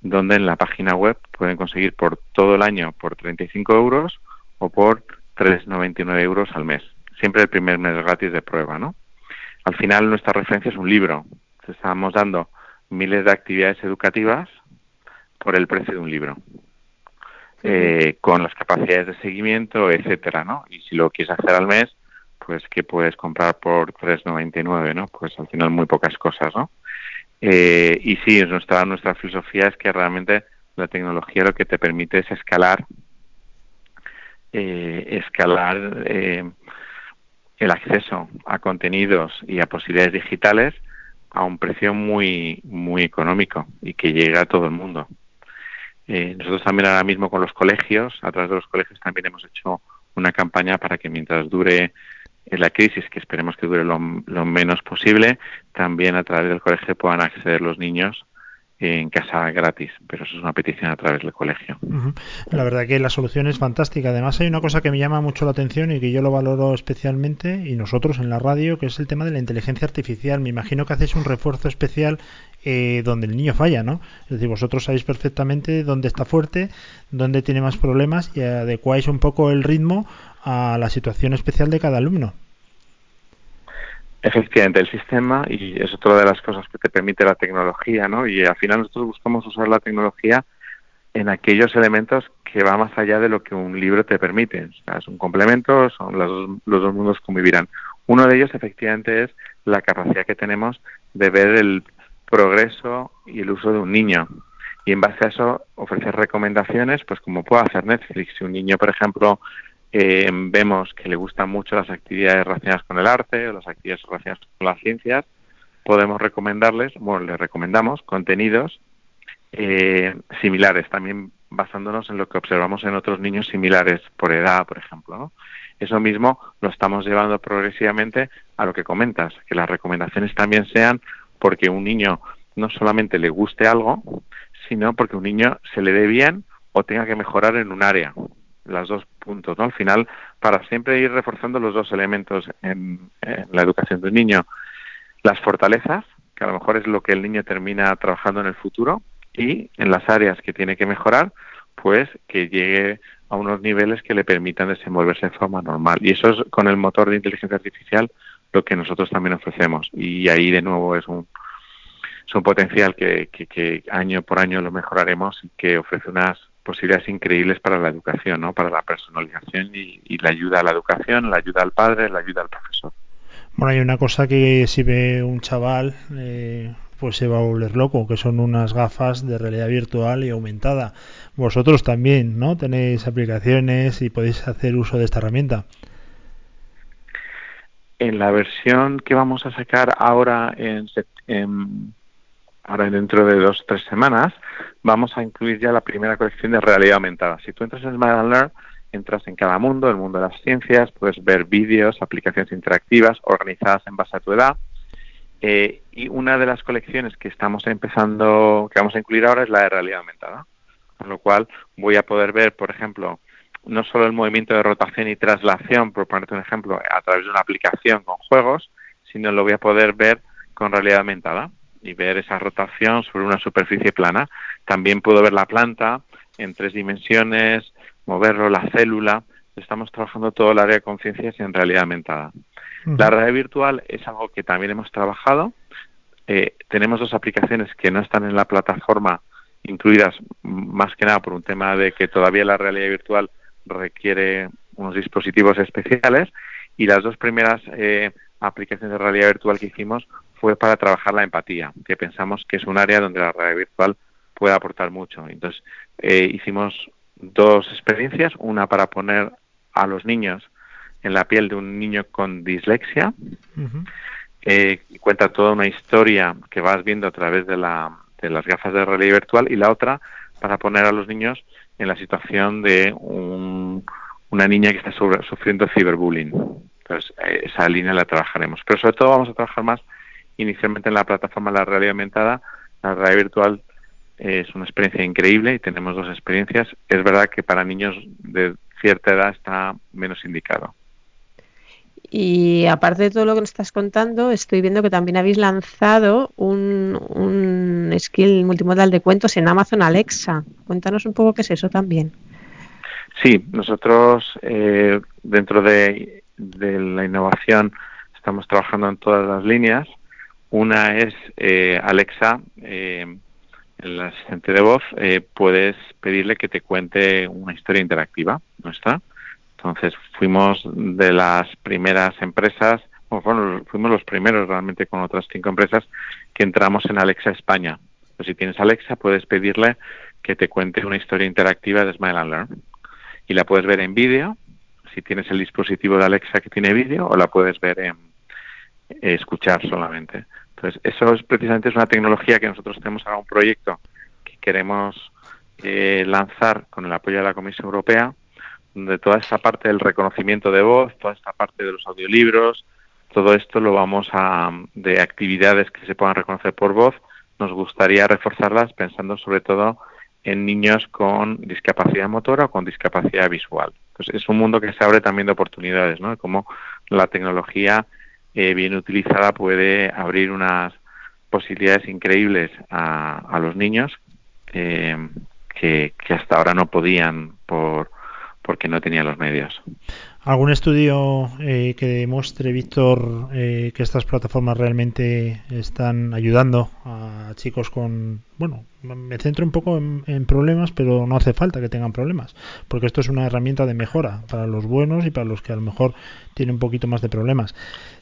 donde en la página web pueden conseguir por todo el año por 35 euros o por 3,99 euros al mes. Siempre el primer mes gratis de prueba, ¿no? Al final nuestra referencia es un libro. Estamos dando miles de actividades educativas por el precio de un libro. Eh, con las capacidades de seguimiento, etcétera, ¿no? Y si lo quieres hacer al mes, pues que puedes comprar por 3.99, ¿no? Pues al final muy pocas cosas, ¿no? Eh, y sí, es nuestra nuestra filosofía es que realmente la tecnología lo que te permite es escalar, eh, escalar eh, el acceso a contenidos y a posibilidades digitales a un precio muy muy económico y que llegue a todo el mundo. Eh, nosotros también ahora mismo con los colegios, a través de los colegios también hemos hecho una campaña para que mientras dure eh, la crisis, que esperemos que dure lo, lo menos posible, también a través del colegio puedan acceder los niños en casa gratis, pero eso es una petición a través del colegio. La verdad que la solución es fantástica. Además hay una cosa que me llama mucho la atención y que yo lo valoro especialmente y nosotros en la radio, que es el tema de la inteligencia artificial. Me imagino que hacéis un refuerzo especial eh, donde el niño falla, ¿no? Es decir, vosotros sabéis perfectamente dónde está fuerte, dónde tiene más problemas y adecuáis un poco el ritmo a la situación especial de cada alumno. Efectivamente, el sistema, y es otra de las cosas que te permite la tecnología, ¿no? Y al final nosotros buscamos usar la tecnología en aquellos elementos que va más allá de lo que un libro te permite. O sea, es un complemento, son los, los dos mundos convivirán. Uno de ellos, efectivamente, es la capacidad que tenemos de ver el progreso y el uso de un niño. Y en base a eso, ofrecer recomendaciones, pues como puede hacer Netflix. Si un niño, por ejemplo, eh, vemos que le gustan mucho las actividades relacionadas con el arte o las actividades relacionadas con las ciencias, podemos recomendarles, bueno, les recomendamos contenidos eh, similares, también basándonos en lo que observamos en otros niños similares por edad, por ejemplo. ¿no? Eso mismo lo estamos llevando progresivamente a lo que comentas, que las recomendaciones también sean porque un niño no solamente le guste algo, sino porque un niño se le dé bien o tenga que mejorar en un área. Las dos puntos, ¿no? Al final, para siempre ir reforzando los dos elementos en, en la educación del niño, las fortalezas, que a lo mejor es lo que el niño termina trabajando en el futuro, y en las áreas que tiene que mejorar, pues que llegue a unos niveles que le permitan desenvolverse de forma normal. Y eso es con el motor de inteligencia artificial lo que nosotros también ofrecemos. Y ahí de nuevo es un, es un potencial que, que, que año por año lo mejoraremos y que ofrece unas posibilidades increíbles para la educación, ¿no? para la personalización y, y la ayuda a la educación, la ayuda al padre, la ayuda al profesor. Bueno, hay una cosa que si ve un chaval, eh, pues se va a volver loco, que son unas gafas de realidad virtual y aumentada. Vosotros también, ¿no? Tenéis aplicaciones y podéis hacer uso de esta herramienta. En la versión que vamos a sacar ahora en, en ahora dentro de dos tres semanas, vamos a incluir ya la primera colección de realidad aumentada. Si tú entras en and Learn, entras en cada mundo, el mundo de las ciencias, puedes ver vídeos, aplicaciones interactivas organizadas en base a tu edad. Eh, y una de las colecciones que estamos empezando, que vamos a incluir ahora es la de realidad aumentada. Con lo cual voy a poder ver, por ejemplo, no solo el movimiento de rotación y traslación, por ponerte un ejemplo, a través de una aplicación con juegos, sino lo voy a poder ver con realidad aumentada y ver esa rotación sobre una superficie plana. También puedo ver la planta en tres dimensiones, moverlo, la célula. Estamos trabajando todo el área de conciencias en realidad aumentada. La realidad virtual es algo que también hemos trabajado. Eh, tenemos dos aplicaciones que no están en la plataforma incluidas más que nada por un tema de que todavía la realidad virtual requiere unos dispositivos especiales y las dos primeras eh, aplicaciones de realidad virtual que hicimos fue para trabajar la empatía, que pensamos que es un área donde la realidad virtual puede aportar mucho. Entonces, eh, hicimos dos experiencias, una para poner a los niños en la piel de un niño con dislexia, eh, cuenta toda una historia que vas viendo a través de, la, de las gafas de realidad virtual, y la otra para poner a los niños en la situación de una niña que está sufriendo ciberbullying. Entonces, eh, esa línea la trabajaremos. Pero sobre todo vamos a trabajar más inicialmente en la plataforma de la realidad aumentada. La realidad virtual es una experiencia increíble y tenemos dos experiencias. Es verdad que para niños de cierta edad está menos indicado. Y aparte de todo lo que nos estás contando, estoy viendo que también habéis lanzado un, un skill multimodal de cuentos en Amazon Alexa. Cuéntanos un poco qué es eso también. Sí, nosotros eh, dentro de, de, la innovación estamos trabajando en todas las líneas. Una es eh, Alexa, eh, el asistente de voz, eh, puedes pedirle que te cuente una historia interactiva nuestra. Entonces fuimos de las primeras empresas, bueno, fuimos los primeros realmente con otras cinco empresas que entramos en Alexa España. Pues si tienes Alexa puedes pedirle que te cuente una historia interactiva de Smile and Learn y la puedes ver en vídeo, si tienes el dispositivo de Alexa que tiene vídeo, o la puedes ver en escuchar solamente. Entonces, eso es precisamente es una tecnología que nosotros tenemos ahora un proyecto que queremos eh, lanzar con el apoyo de la Comisión Europea, donde toda esta parte del reconocimiento de voz, toda esta parte de los audiolibros, todo esto lo vamos a, de actividades que se puedan reconocer por voz, nos gustaría reforzarlas pensando sobre todo en niños con discapacidad motora o con discapacidad visual. Entonces, es un mundo que se abre también de oportunidades, ¿no? Como la tecnología eh, bien utilizada puede abrir unas posibilidades increíbles a, los niños eh, que, que, hasta ahora no podían por porque no tenían los medios. ¿Algún estudio eh, que demuestre, Víctor, eh, que estas plataformas realmente están ayudando a chicos con... Bueno, me centro un poco en, en, problemas, pero no hace falta que tengan problemas, porque esto es una herramienta de mejora para los buenos y para los que a lo mejor tienen un poquito más de problemas.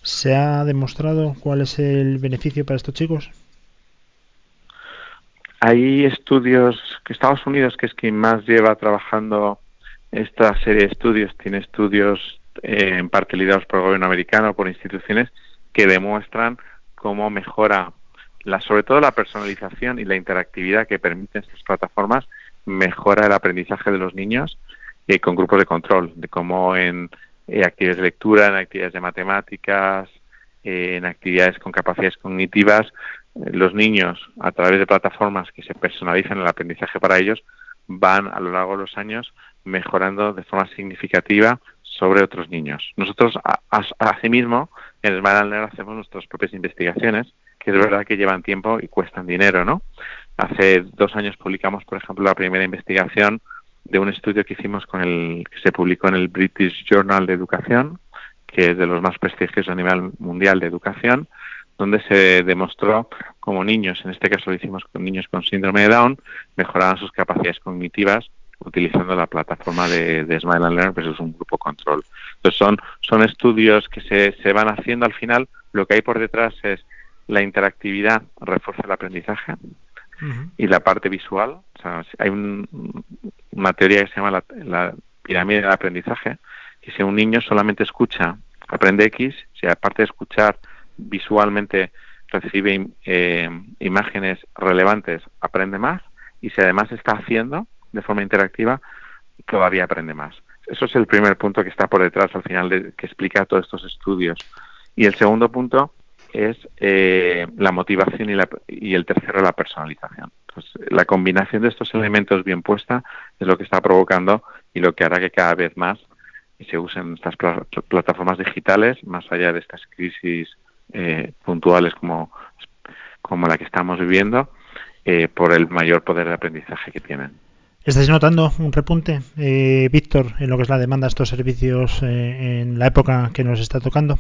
¿Se ha demostrado cuál es el beneficio para estos chicos? Hay estudios que Estados Unidos, que es quien más lleva trabajando esta serie de estudios tiene estudios eh, en parte liderados por el gobierno americano, por instituciones, que demuestran cómo mejora, la, sobre todo la personalización y la interactividad que permiten estas plataformas, mejora el aprendizaje de los niños eh, con grupos de control, de cómo en eh, actividades de lectura, en actividades de matemáticas, eh, en actividades con capacidades cognitivas, los niños, a través de plataformas que se personalizan el aprendizaje para ellos, van a lo largo de los años mejorando de forma significativa sobre otros niños. Nosotros, asimismo, en el Learn hacemos nuestras propias investigaciones, que es verdad que llevan tiempo y cuestan dinero, ¿no? Hace dos años publicamos, por ejemplo, la primera investigación de un estudio que hicimos con el que se publicó en el British Journal de Educación, que es de los más prestigiosos a nivel mundial de educación, donde se demostró como niños, en este caso lo hicimos con niños con síndrome de Down, mejoraban sus capacidades cognitivas utilizando la plataforma de, de Smile and Learn, pues es un grupo control. Entonces son, son estudios que se, se van haciendo al final, lo que hay por detrás es la interactividad refuerza el aprendizaje uh -huh. y la parte visual. O sea, hay un, una teoría que se llama la, la pirámide del aprendizaje, que si un niño solamente escucha, aprende X, si aparte de escuchar visualmente recibe eh, imágenes relevantes, aprende más, y si además está haciendo, de forma interactiva, todavía aprende más. Eso es el primer punto que está por detrás al final de, que explica todos estos estudios. Y el segundo punto es eh, la motivación y, la, y, el tercero la personalización. Entonces, la combinación de estos elementos bien puesta es lo que está provocando y lo que hará que cada vez más se usen estas pl plataformas digitales, más allá de estas crisis eh, puntuales como, como la que estamos viviendo, eh, por el mayor poder de aprendizaje que tienen. ¿Estáis notando un repunte, eh, Víctor, en lo que es la demanda de estos servicios eh, en la época que nos está tocando?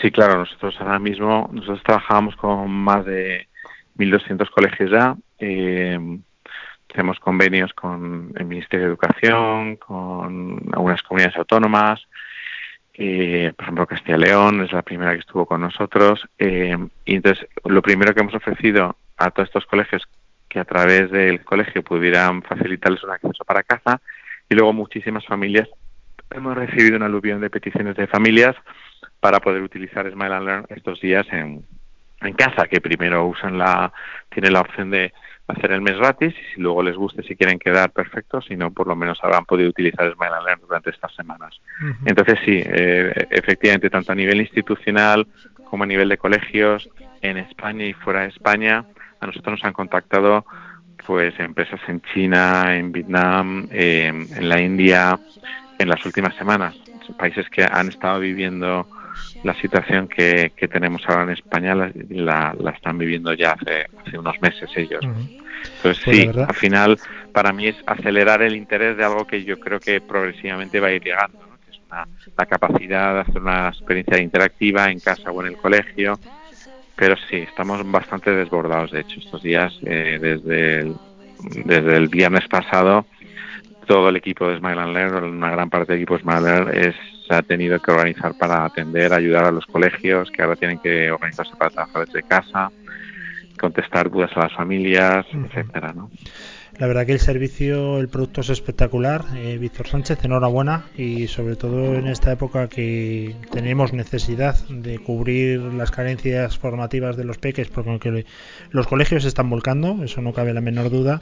Sí, claro, nosotros ahora mismo, nosotros trabajamos con más de 1.200 colegios ya. Eh, hacemos convenios con el Ministerio de Educación, con algunas comunidades autónomas, eh, por ejemplo Castilla y León es la primera que estuvo con nosotros, eh, y entonces lo primero que hemos ofrecido a todos estos colegios que a través del colegio pudieran facilitarles un acceso para casa, y luego muchísimas familias hemos recibido una aluvión de peticiones de familias para poder utilizar Smile and Learn estos días en, en casa, que primero usan la, tienen la opción de hacer el mes gratis y si luego les guste, si quieren quedar, perfecto, si no, por lo menos habrán podido utilizar Smile and Learn durante estas semanas. Entonces, sí, eh, efectivamente, tanto a nivel institucional como a nivel de colegios, en España y fuera de España, a nosotros nos han contactado pues empresas en China, en Vietnam, eh, en la India, en las últimas semanas, países que han estado viviendo la situación que, que tenemos ahora en España la, la, la están viviendo ya hace, hace unos meses ellos. Entonces Pues sí, al final para mí es acelerar el interés de algo que yo creo que progresivamente va a ir llegando, ¿no? que es una, la capacidad de hacer una experiencia interactiva en casa o en el colegio. Pero sí, estamos bastante desbordados, de hecho, estos días, eh, desde, el, desde el viernes pasado, todo el equipo de Smile and Learn, una gran parte del equipo de Smile and Learn, es, se ha tenido que organizar para atender, ayudar a los colegios, que ahora tienen que organizarse para trabajar desde casa, contestar dudas a las familias, etcétera, ¿no? La verdad que el servicio, el producto es espectacular. Eh, Víctor Sánchez, enhorabuena y sobre todo en esta época que tenemos necesidad de cubrir las carencias formativas de los peques, porque los colegios se están volcando, eso no cabe la menor duda,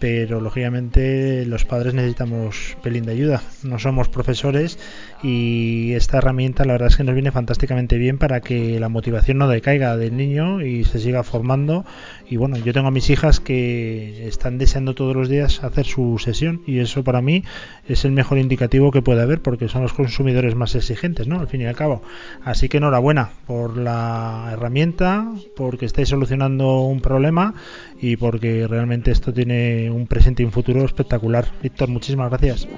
pero lógicamente los padres necesitamos pelín de ayuda. No somos profesores y esta herramienta la verdad es que nos viene fantásticamente bien para que la motivación no decaiga del niño y se siga formando. Y bueno, yo tengo a mis hijas que están deseando todos los días hacer su sesión y eso para mí es el mejor indicativo que puede haber porque son los consumidores más exigentes, ¿no? Al fin y al cabo. Así que enhorabuena por la herramienta, porque estáis solucionando un problema y porque realmente esto tiene un presente y un futuro espectacular. Víctor, muchísimas gracias.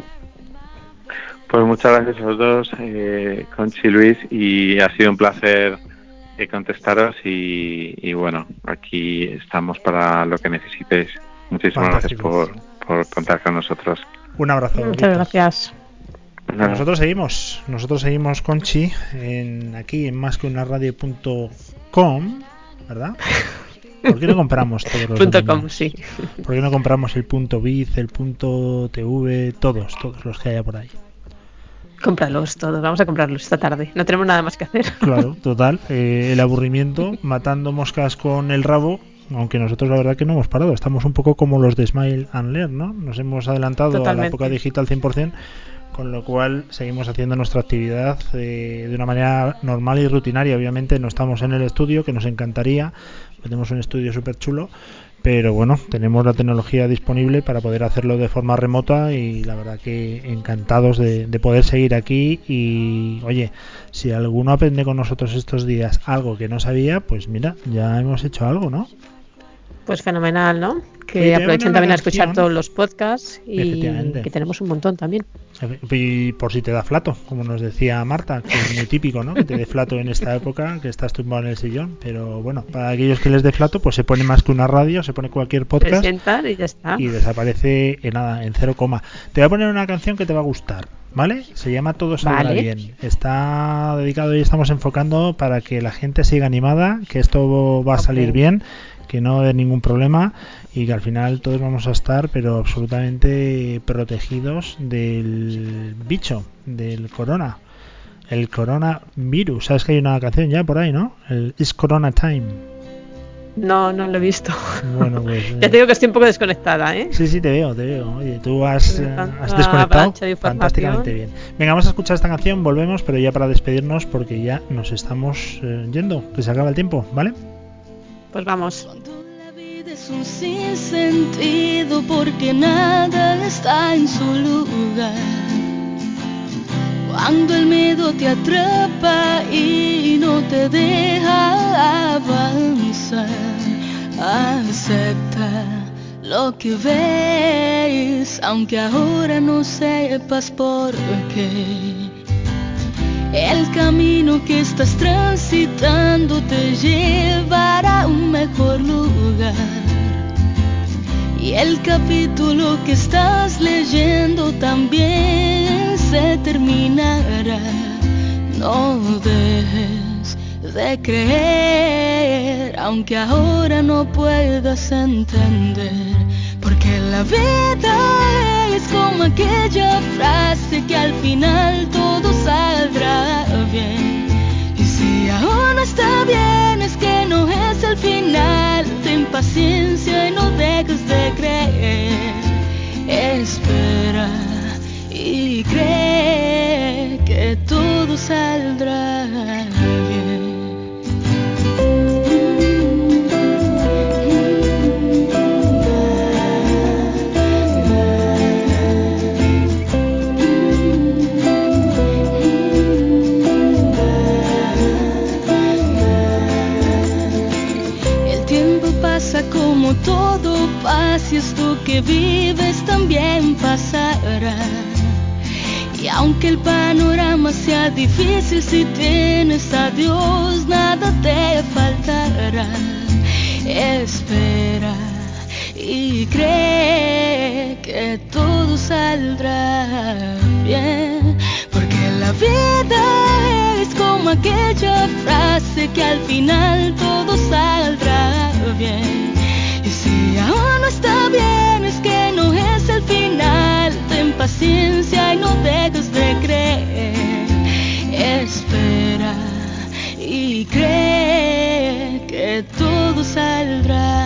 Pues muchas gracias a los dos, eh, Conchi y Luis, y ha sido un placer eh, contestaros y, y, bueno, aquí estamos para lo que necesitéis. Muchísimas Fantástico. gracias por, por contar con nosotros. Un abrazo. Muchas gracias. Nosotros seguimos, nosotros seguimos Conchi en aquí en más que una radio.com, ¿verdad? ¿Por qué no compramos todos los Punto com, sí. ¿Por qué no compramos el punto biz, el punto tv, todos, todos los que haya por ahí? Cómpralos todos, vamos a comprarlos esta tarde. No tenemos nada más que hacer. Claro, total. eh, el aburrimiento, matando moscas con el rabo. Aunque nosotros la verdad que no hemos parado. Estamos un poco como los de Smile and Learn, ¿no? Nos hemos adelantado a la época digital 100%, con lo cual seguimos haciendo nuestra actividad eh, de una manera normal y rutinaria. Obviamente no estamos en el estudio, que nos encantaría. Tenemos un estudio súper chulo. Pero bueno, tenemos la tecnología disponible para poder hacerlo de forma remota y la verdad que encantados de, de poder seguir aquí y oye, si alguno aprende con nosotros estos días algo que no sabía, pues mira, ya hemos hecho algo, ¿no? Pues fenomenal, ¿no? Que aprovechen también a escuchar todos los podcasts y que tenemos un montón también. Y por si te da flato, como nos decía Marta, que es muy típico, ¿no? Que te dé flato en esta época, que estás tumbado en el sillón. Pero bueno, para aquellos que les dé flato, pues se pone más que una radio, se pone cualquier podcast Presentar y ya está. y desaparece en nada, en cero coma. Te voy a poner una canción que te va a gustar, ¿vale? Se llama Todo saldrá Vale. bien. Está dedicado y estamos enfocando para que la gente siga animada, que esto va a salir bien, que no hay ningún problema y que al final todos vamos a estar, pero absolutamente protegidos del bicho, del corona. El coronavirus. ¿Sabes que hay una canción ya por ahí, no? El It's Corona Time. No, no lo he visto. Bueno, pues. ya te digo que estoy un poco desconectada, ¿eh? Sí, sí, te veo, te veo. Oye, tú has, eh, has desconectado de información. fantásticamente bien. Venga, vamos a escuchar esta canción, volvemos, pero ya para despedirnos porque ya nos estamos eh, yendo, que se acaba el tiempo, ¿vale? Pues vamos. La vida es un sinsentido porque nada está en su lugar. Cuando el miedo te atrapa y no te deja avanzar, acepta lo que ves, aunque ahora no sepas por qué. El camino que estás transitando te llevará a un mejor lugar. y el capítulo que estás leyendo también se terminará. No dejes de creer, aunque ahora no puedas entender, porque la vida es como aquella frase que al final todo saldrá bien. Y si aún no está bien, es que no es el final. Ten paciencia y no dejes de creer. Espera y cree que todo saldrá bien. Todo pasa esto que vives también pasará. Y aunque el panorama sea difícil, si tienes a Dios, nada te faltará. Espera y cree que todo saldrá bien, porque la vida es como aquella frase que al final todo saldrá bien. No está bien, es que no es el final. Ten paciencia y no dejes de creer. Espera y cree que todo saldrá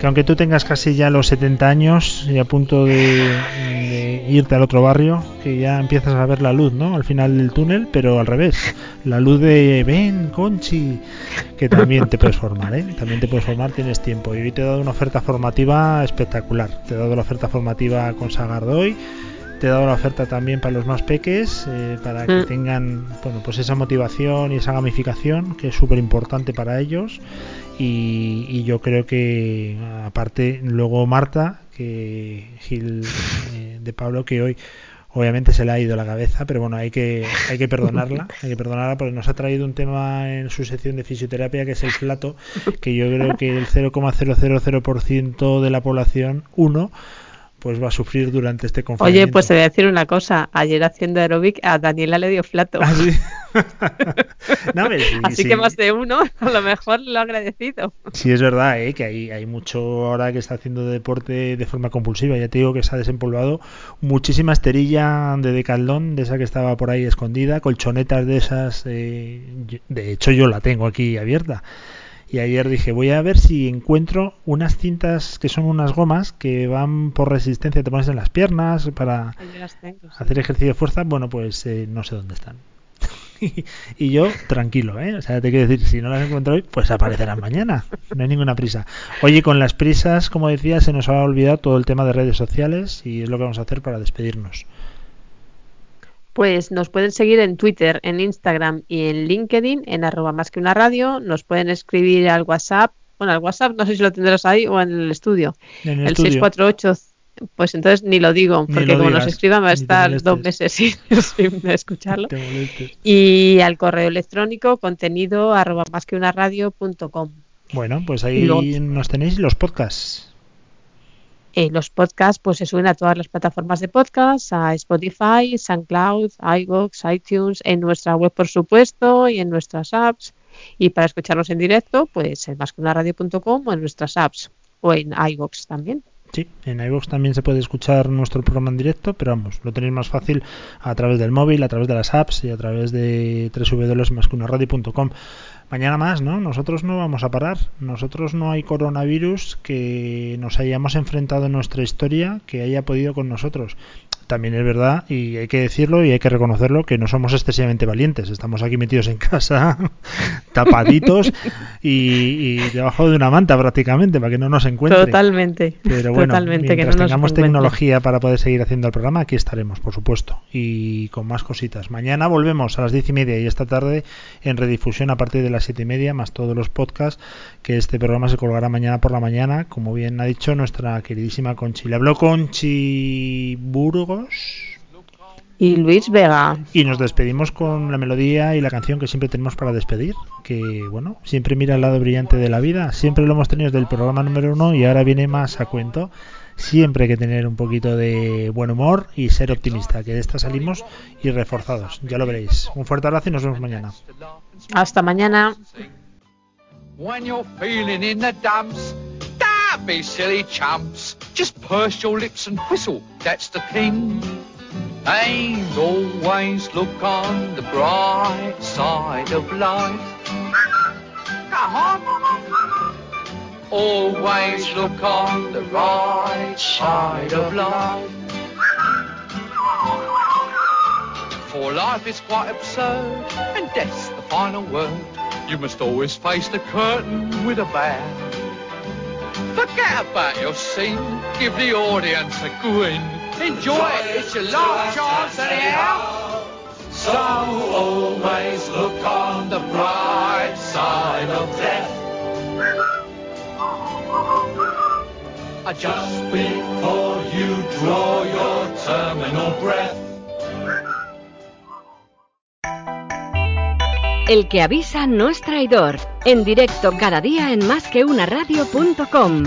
que aunque tú tengas casi ya los 70 años y a punto de, de irte al otro barrio, que ya empiezas a ver la luz, ¿no? Al final del túnel, pero al revés. La luz de ven, Conchi, que también te puedes formar, ¿eh? También te puedes formar, tienes tiempo. Y hoy te he dado una oferta formativa espectacular. Te he dado la oferta formativa con Sagardoy. Te he dado la oferta también para los más peques, eh, para que Mm. tengan bueno, pues esa motivación y esa gamificación, que es súper importante para ellos y, y yo creo que aparte luego Marta que Gil eh, de Pablo que hoy obviamente se le ha ido la cabeza pero bueno hay que hay que perdonarla hay que perdonarla porque nos ha traído un tema en su sección de fisioterapia que es el flato que yo creo que el 0,000% de la población uno pues va a sufrir durante este confinamiento Oye, pues te voy a decir una cosa. Ayer haciendo aeróbic a Daniela le dio flato. ¿Ah, sí? No, hombre, sí, Así sí. que más de uno, a lo mejor lo ha agradecido. Sí, es verdad, ¿eh? que hay, hay mucho ahora que está haciendo deporte de forma compulsiva. Ya te digo que se ha desempolvado muchísima esterilla de decaldón, de esa que estaba por ahí escondida, colchonetas de esas. eh, de hecho, yo la tengo aquí abierta. Y ayer dije, voy a ver si encuentro unas cintas que son unas gomas que van por resistencia, te pones en las piernas para hacer ejercicio de fuerza. Bueno, pues eh, no sé dónde están. y yo tranquilo, ¿eh? O sea, te quiero decir, si no las encuentro hoy, pues aparecerán mañana. No hay ninguna prisa. Oye, con las prisas, como decía, se nos ha olvidado todo el tema de redes sociales y es lo que vamos a hacer para despedirnos. Pues nos pueden seguir en Twitter, en Instagram y en LinkedIn en arroba más que una radio. Nos pueden escribir al WhatsApp. Bueno, al WhatsApp no sé si lo tendrás ahí o en el estudio. En el, el estudio. 648. Pues entonces ni lo digo, porque lo como digas, nos escriban va a estar dos meses sin, sin escucharlo. Y al correo electrónico contenido arroba más que una radio punto com. Bueno, pues ahí nos tenéis los podcasts. Eh, los podcasts pues se suben a todas las plataformas de podcast, a Spotify, SoundCloud, iVoox, iTunes, en nuestra web por supuesto y en nuestras apps. Y para escucharnos en directo, pues en masqueunaradio.com o en nuestras apps o en iVoox también. Sí, en iVoox también se puede escuchar nuestro programa en directo, pero vamos, lo tenéis más fácil a través del móvil, a través de las apps y a través de www.mascunaradio.com. Mañana más, ¿no? Nosotros no vamos a parar. Nosotros no hay coronavirus que nos hayamos enfrentado en nuestra historia que haya podido con nosotros también es verdad, y hay que decirlo y hay que reconocerlo, que no somos excesivamente valientes. Estamos aquí metidos en casa, tapaditos y, y, debajo de una manta prácticamente, para que no nos encuentre. Totalmente. Pero bueno, totalmente, mientras que no tengamos nos tecnología para poder seguir haciendo el programa, aquí estaremos, por supuesto. Y con más cositas. Mañana volvemos a las diez y media y esta tarde en redifusión a partir de las siete y media, más todos los podcasts, que este programa se colgará mañana por la mañana, como bien ha dicho nuestra queridísima Conchi. Le habló Conchi Burgos. Y Luis Vega. Y nos despedimos con la melodía y la canción que siempre tenemos para despedir. Que bueno, siempre mira el lado brillante de la vida. Siempre lo hemos tenido desde el programa número uno y ahora viene más a cuento. Siempre hay que tener un poquito de buen humor y ser optimista, que de esta salimos y reforzados. Ya lo veréis. Un fuerte abrazo y nos vemos mañana. Hasta mañana. When you're feeling in the dumps, don't be silly chumps. Just purse your lips and whistle, that's the thing. And always look on the bright side of life. Always look on the right side of life. For life is quite absurd, and death's the final word. You must always face the curtain with a bow. Forget about your scene, give the audience a grin. Enjoy it, it's your last chance anyhow. So always look on the bright side of death. Just before you draw your terminal breath. El que avisa no es traidor. En directo cada día en masqueunaradio.com.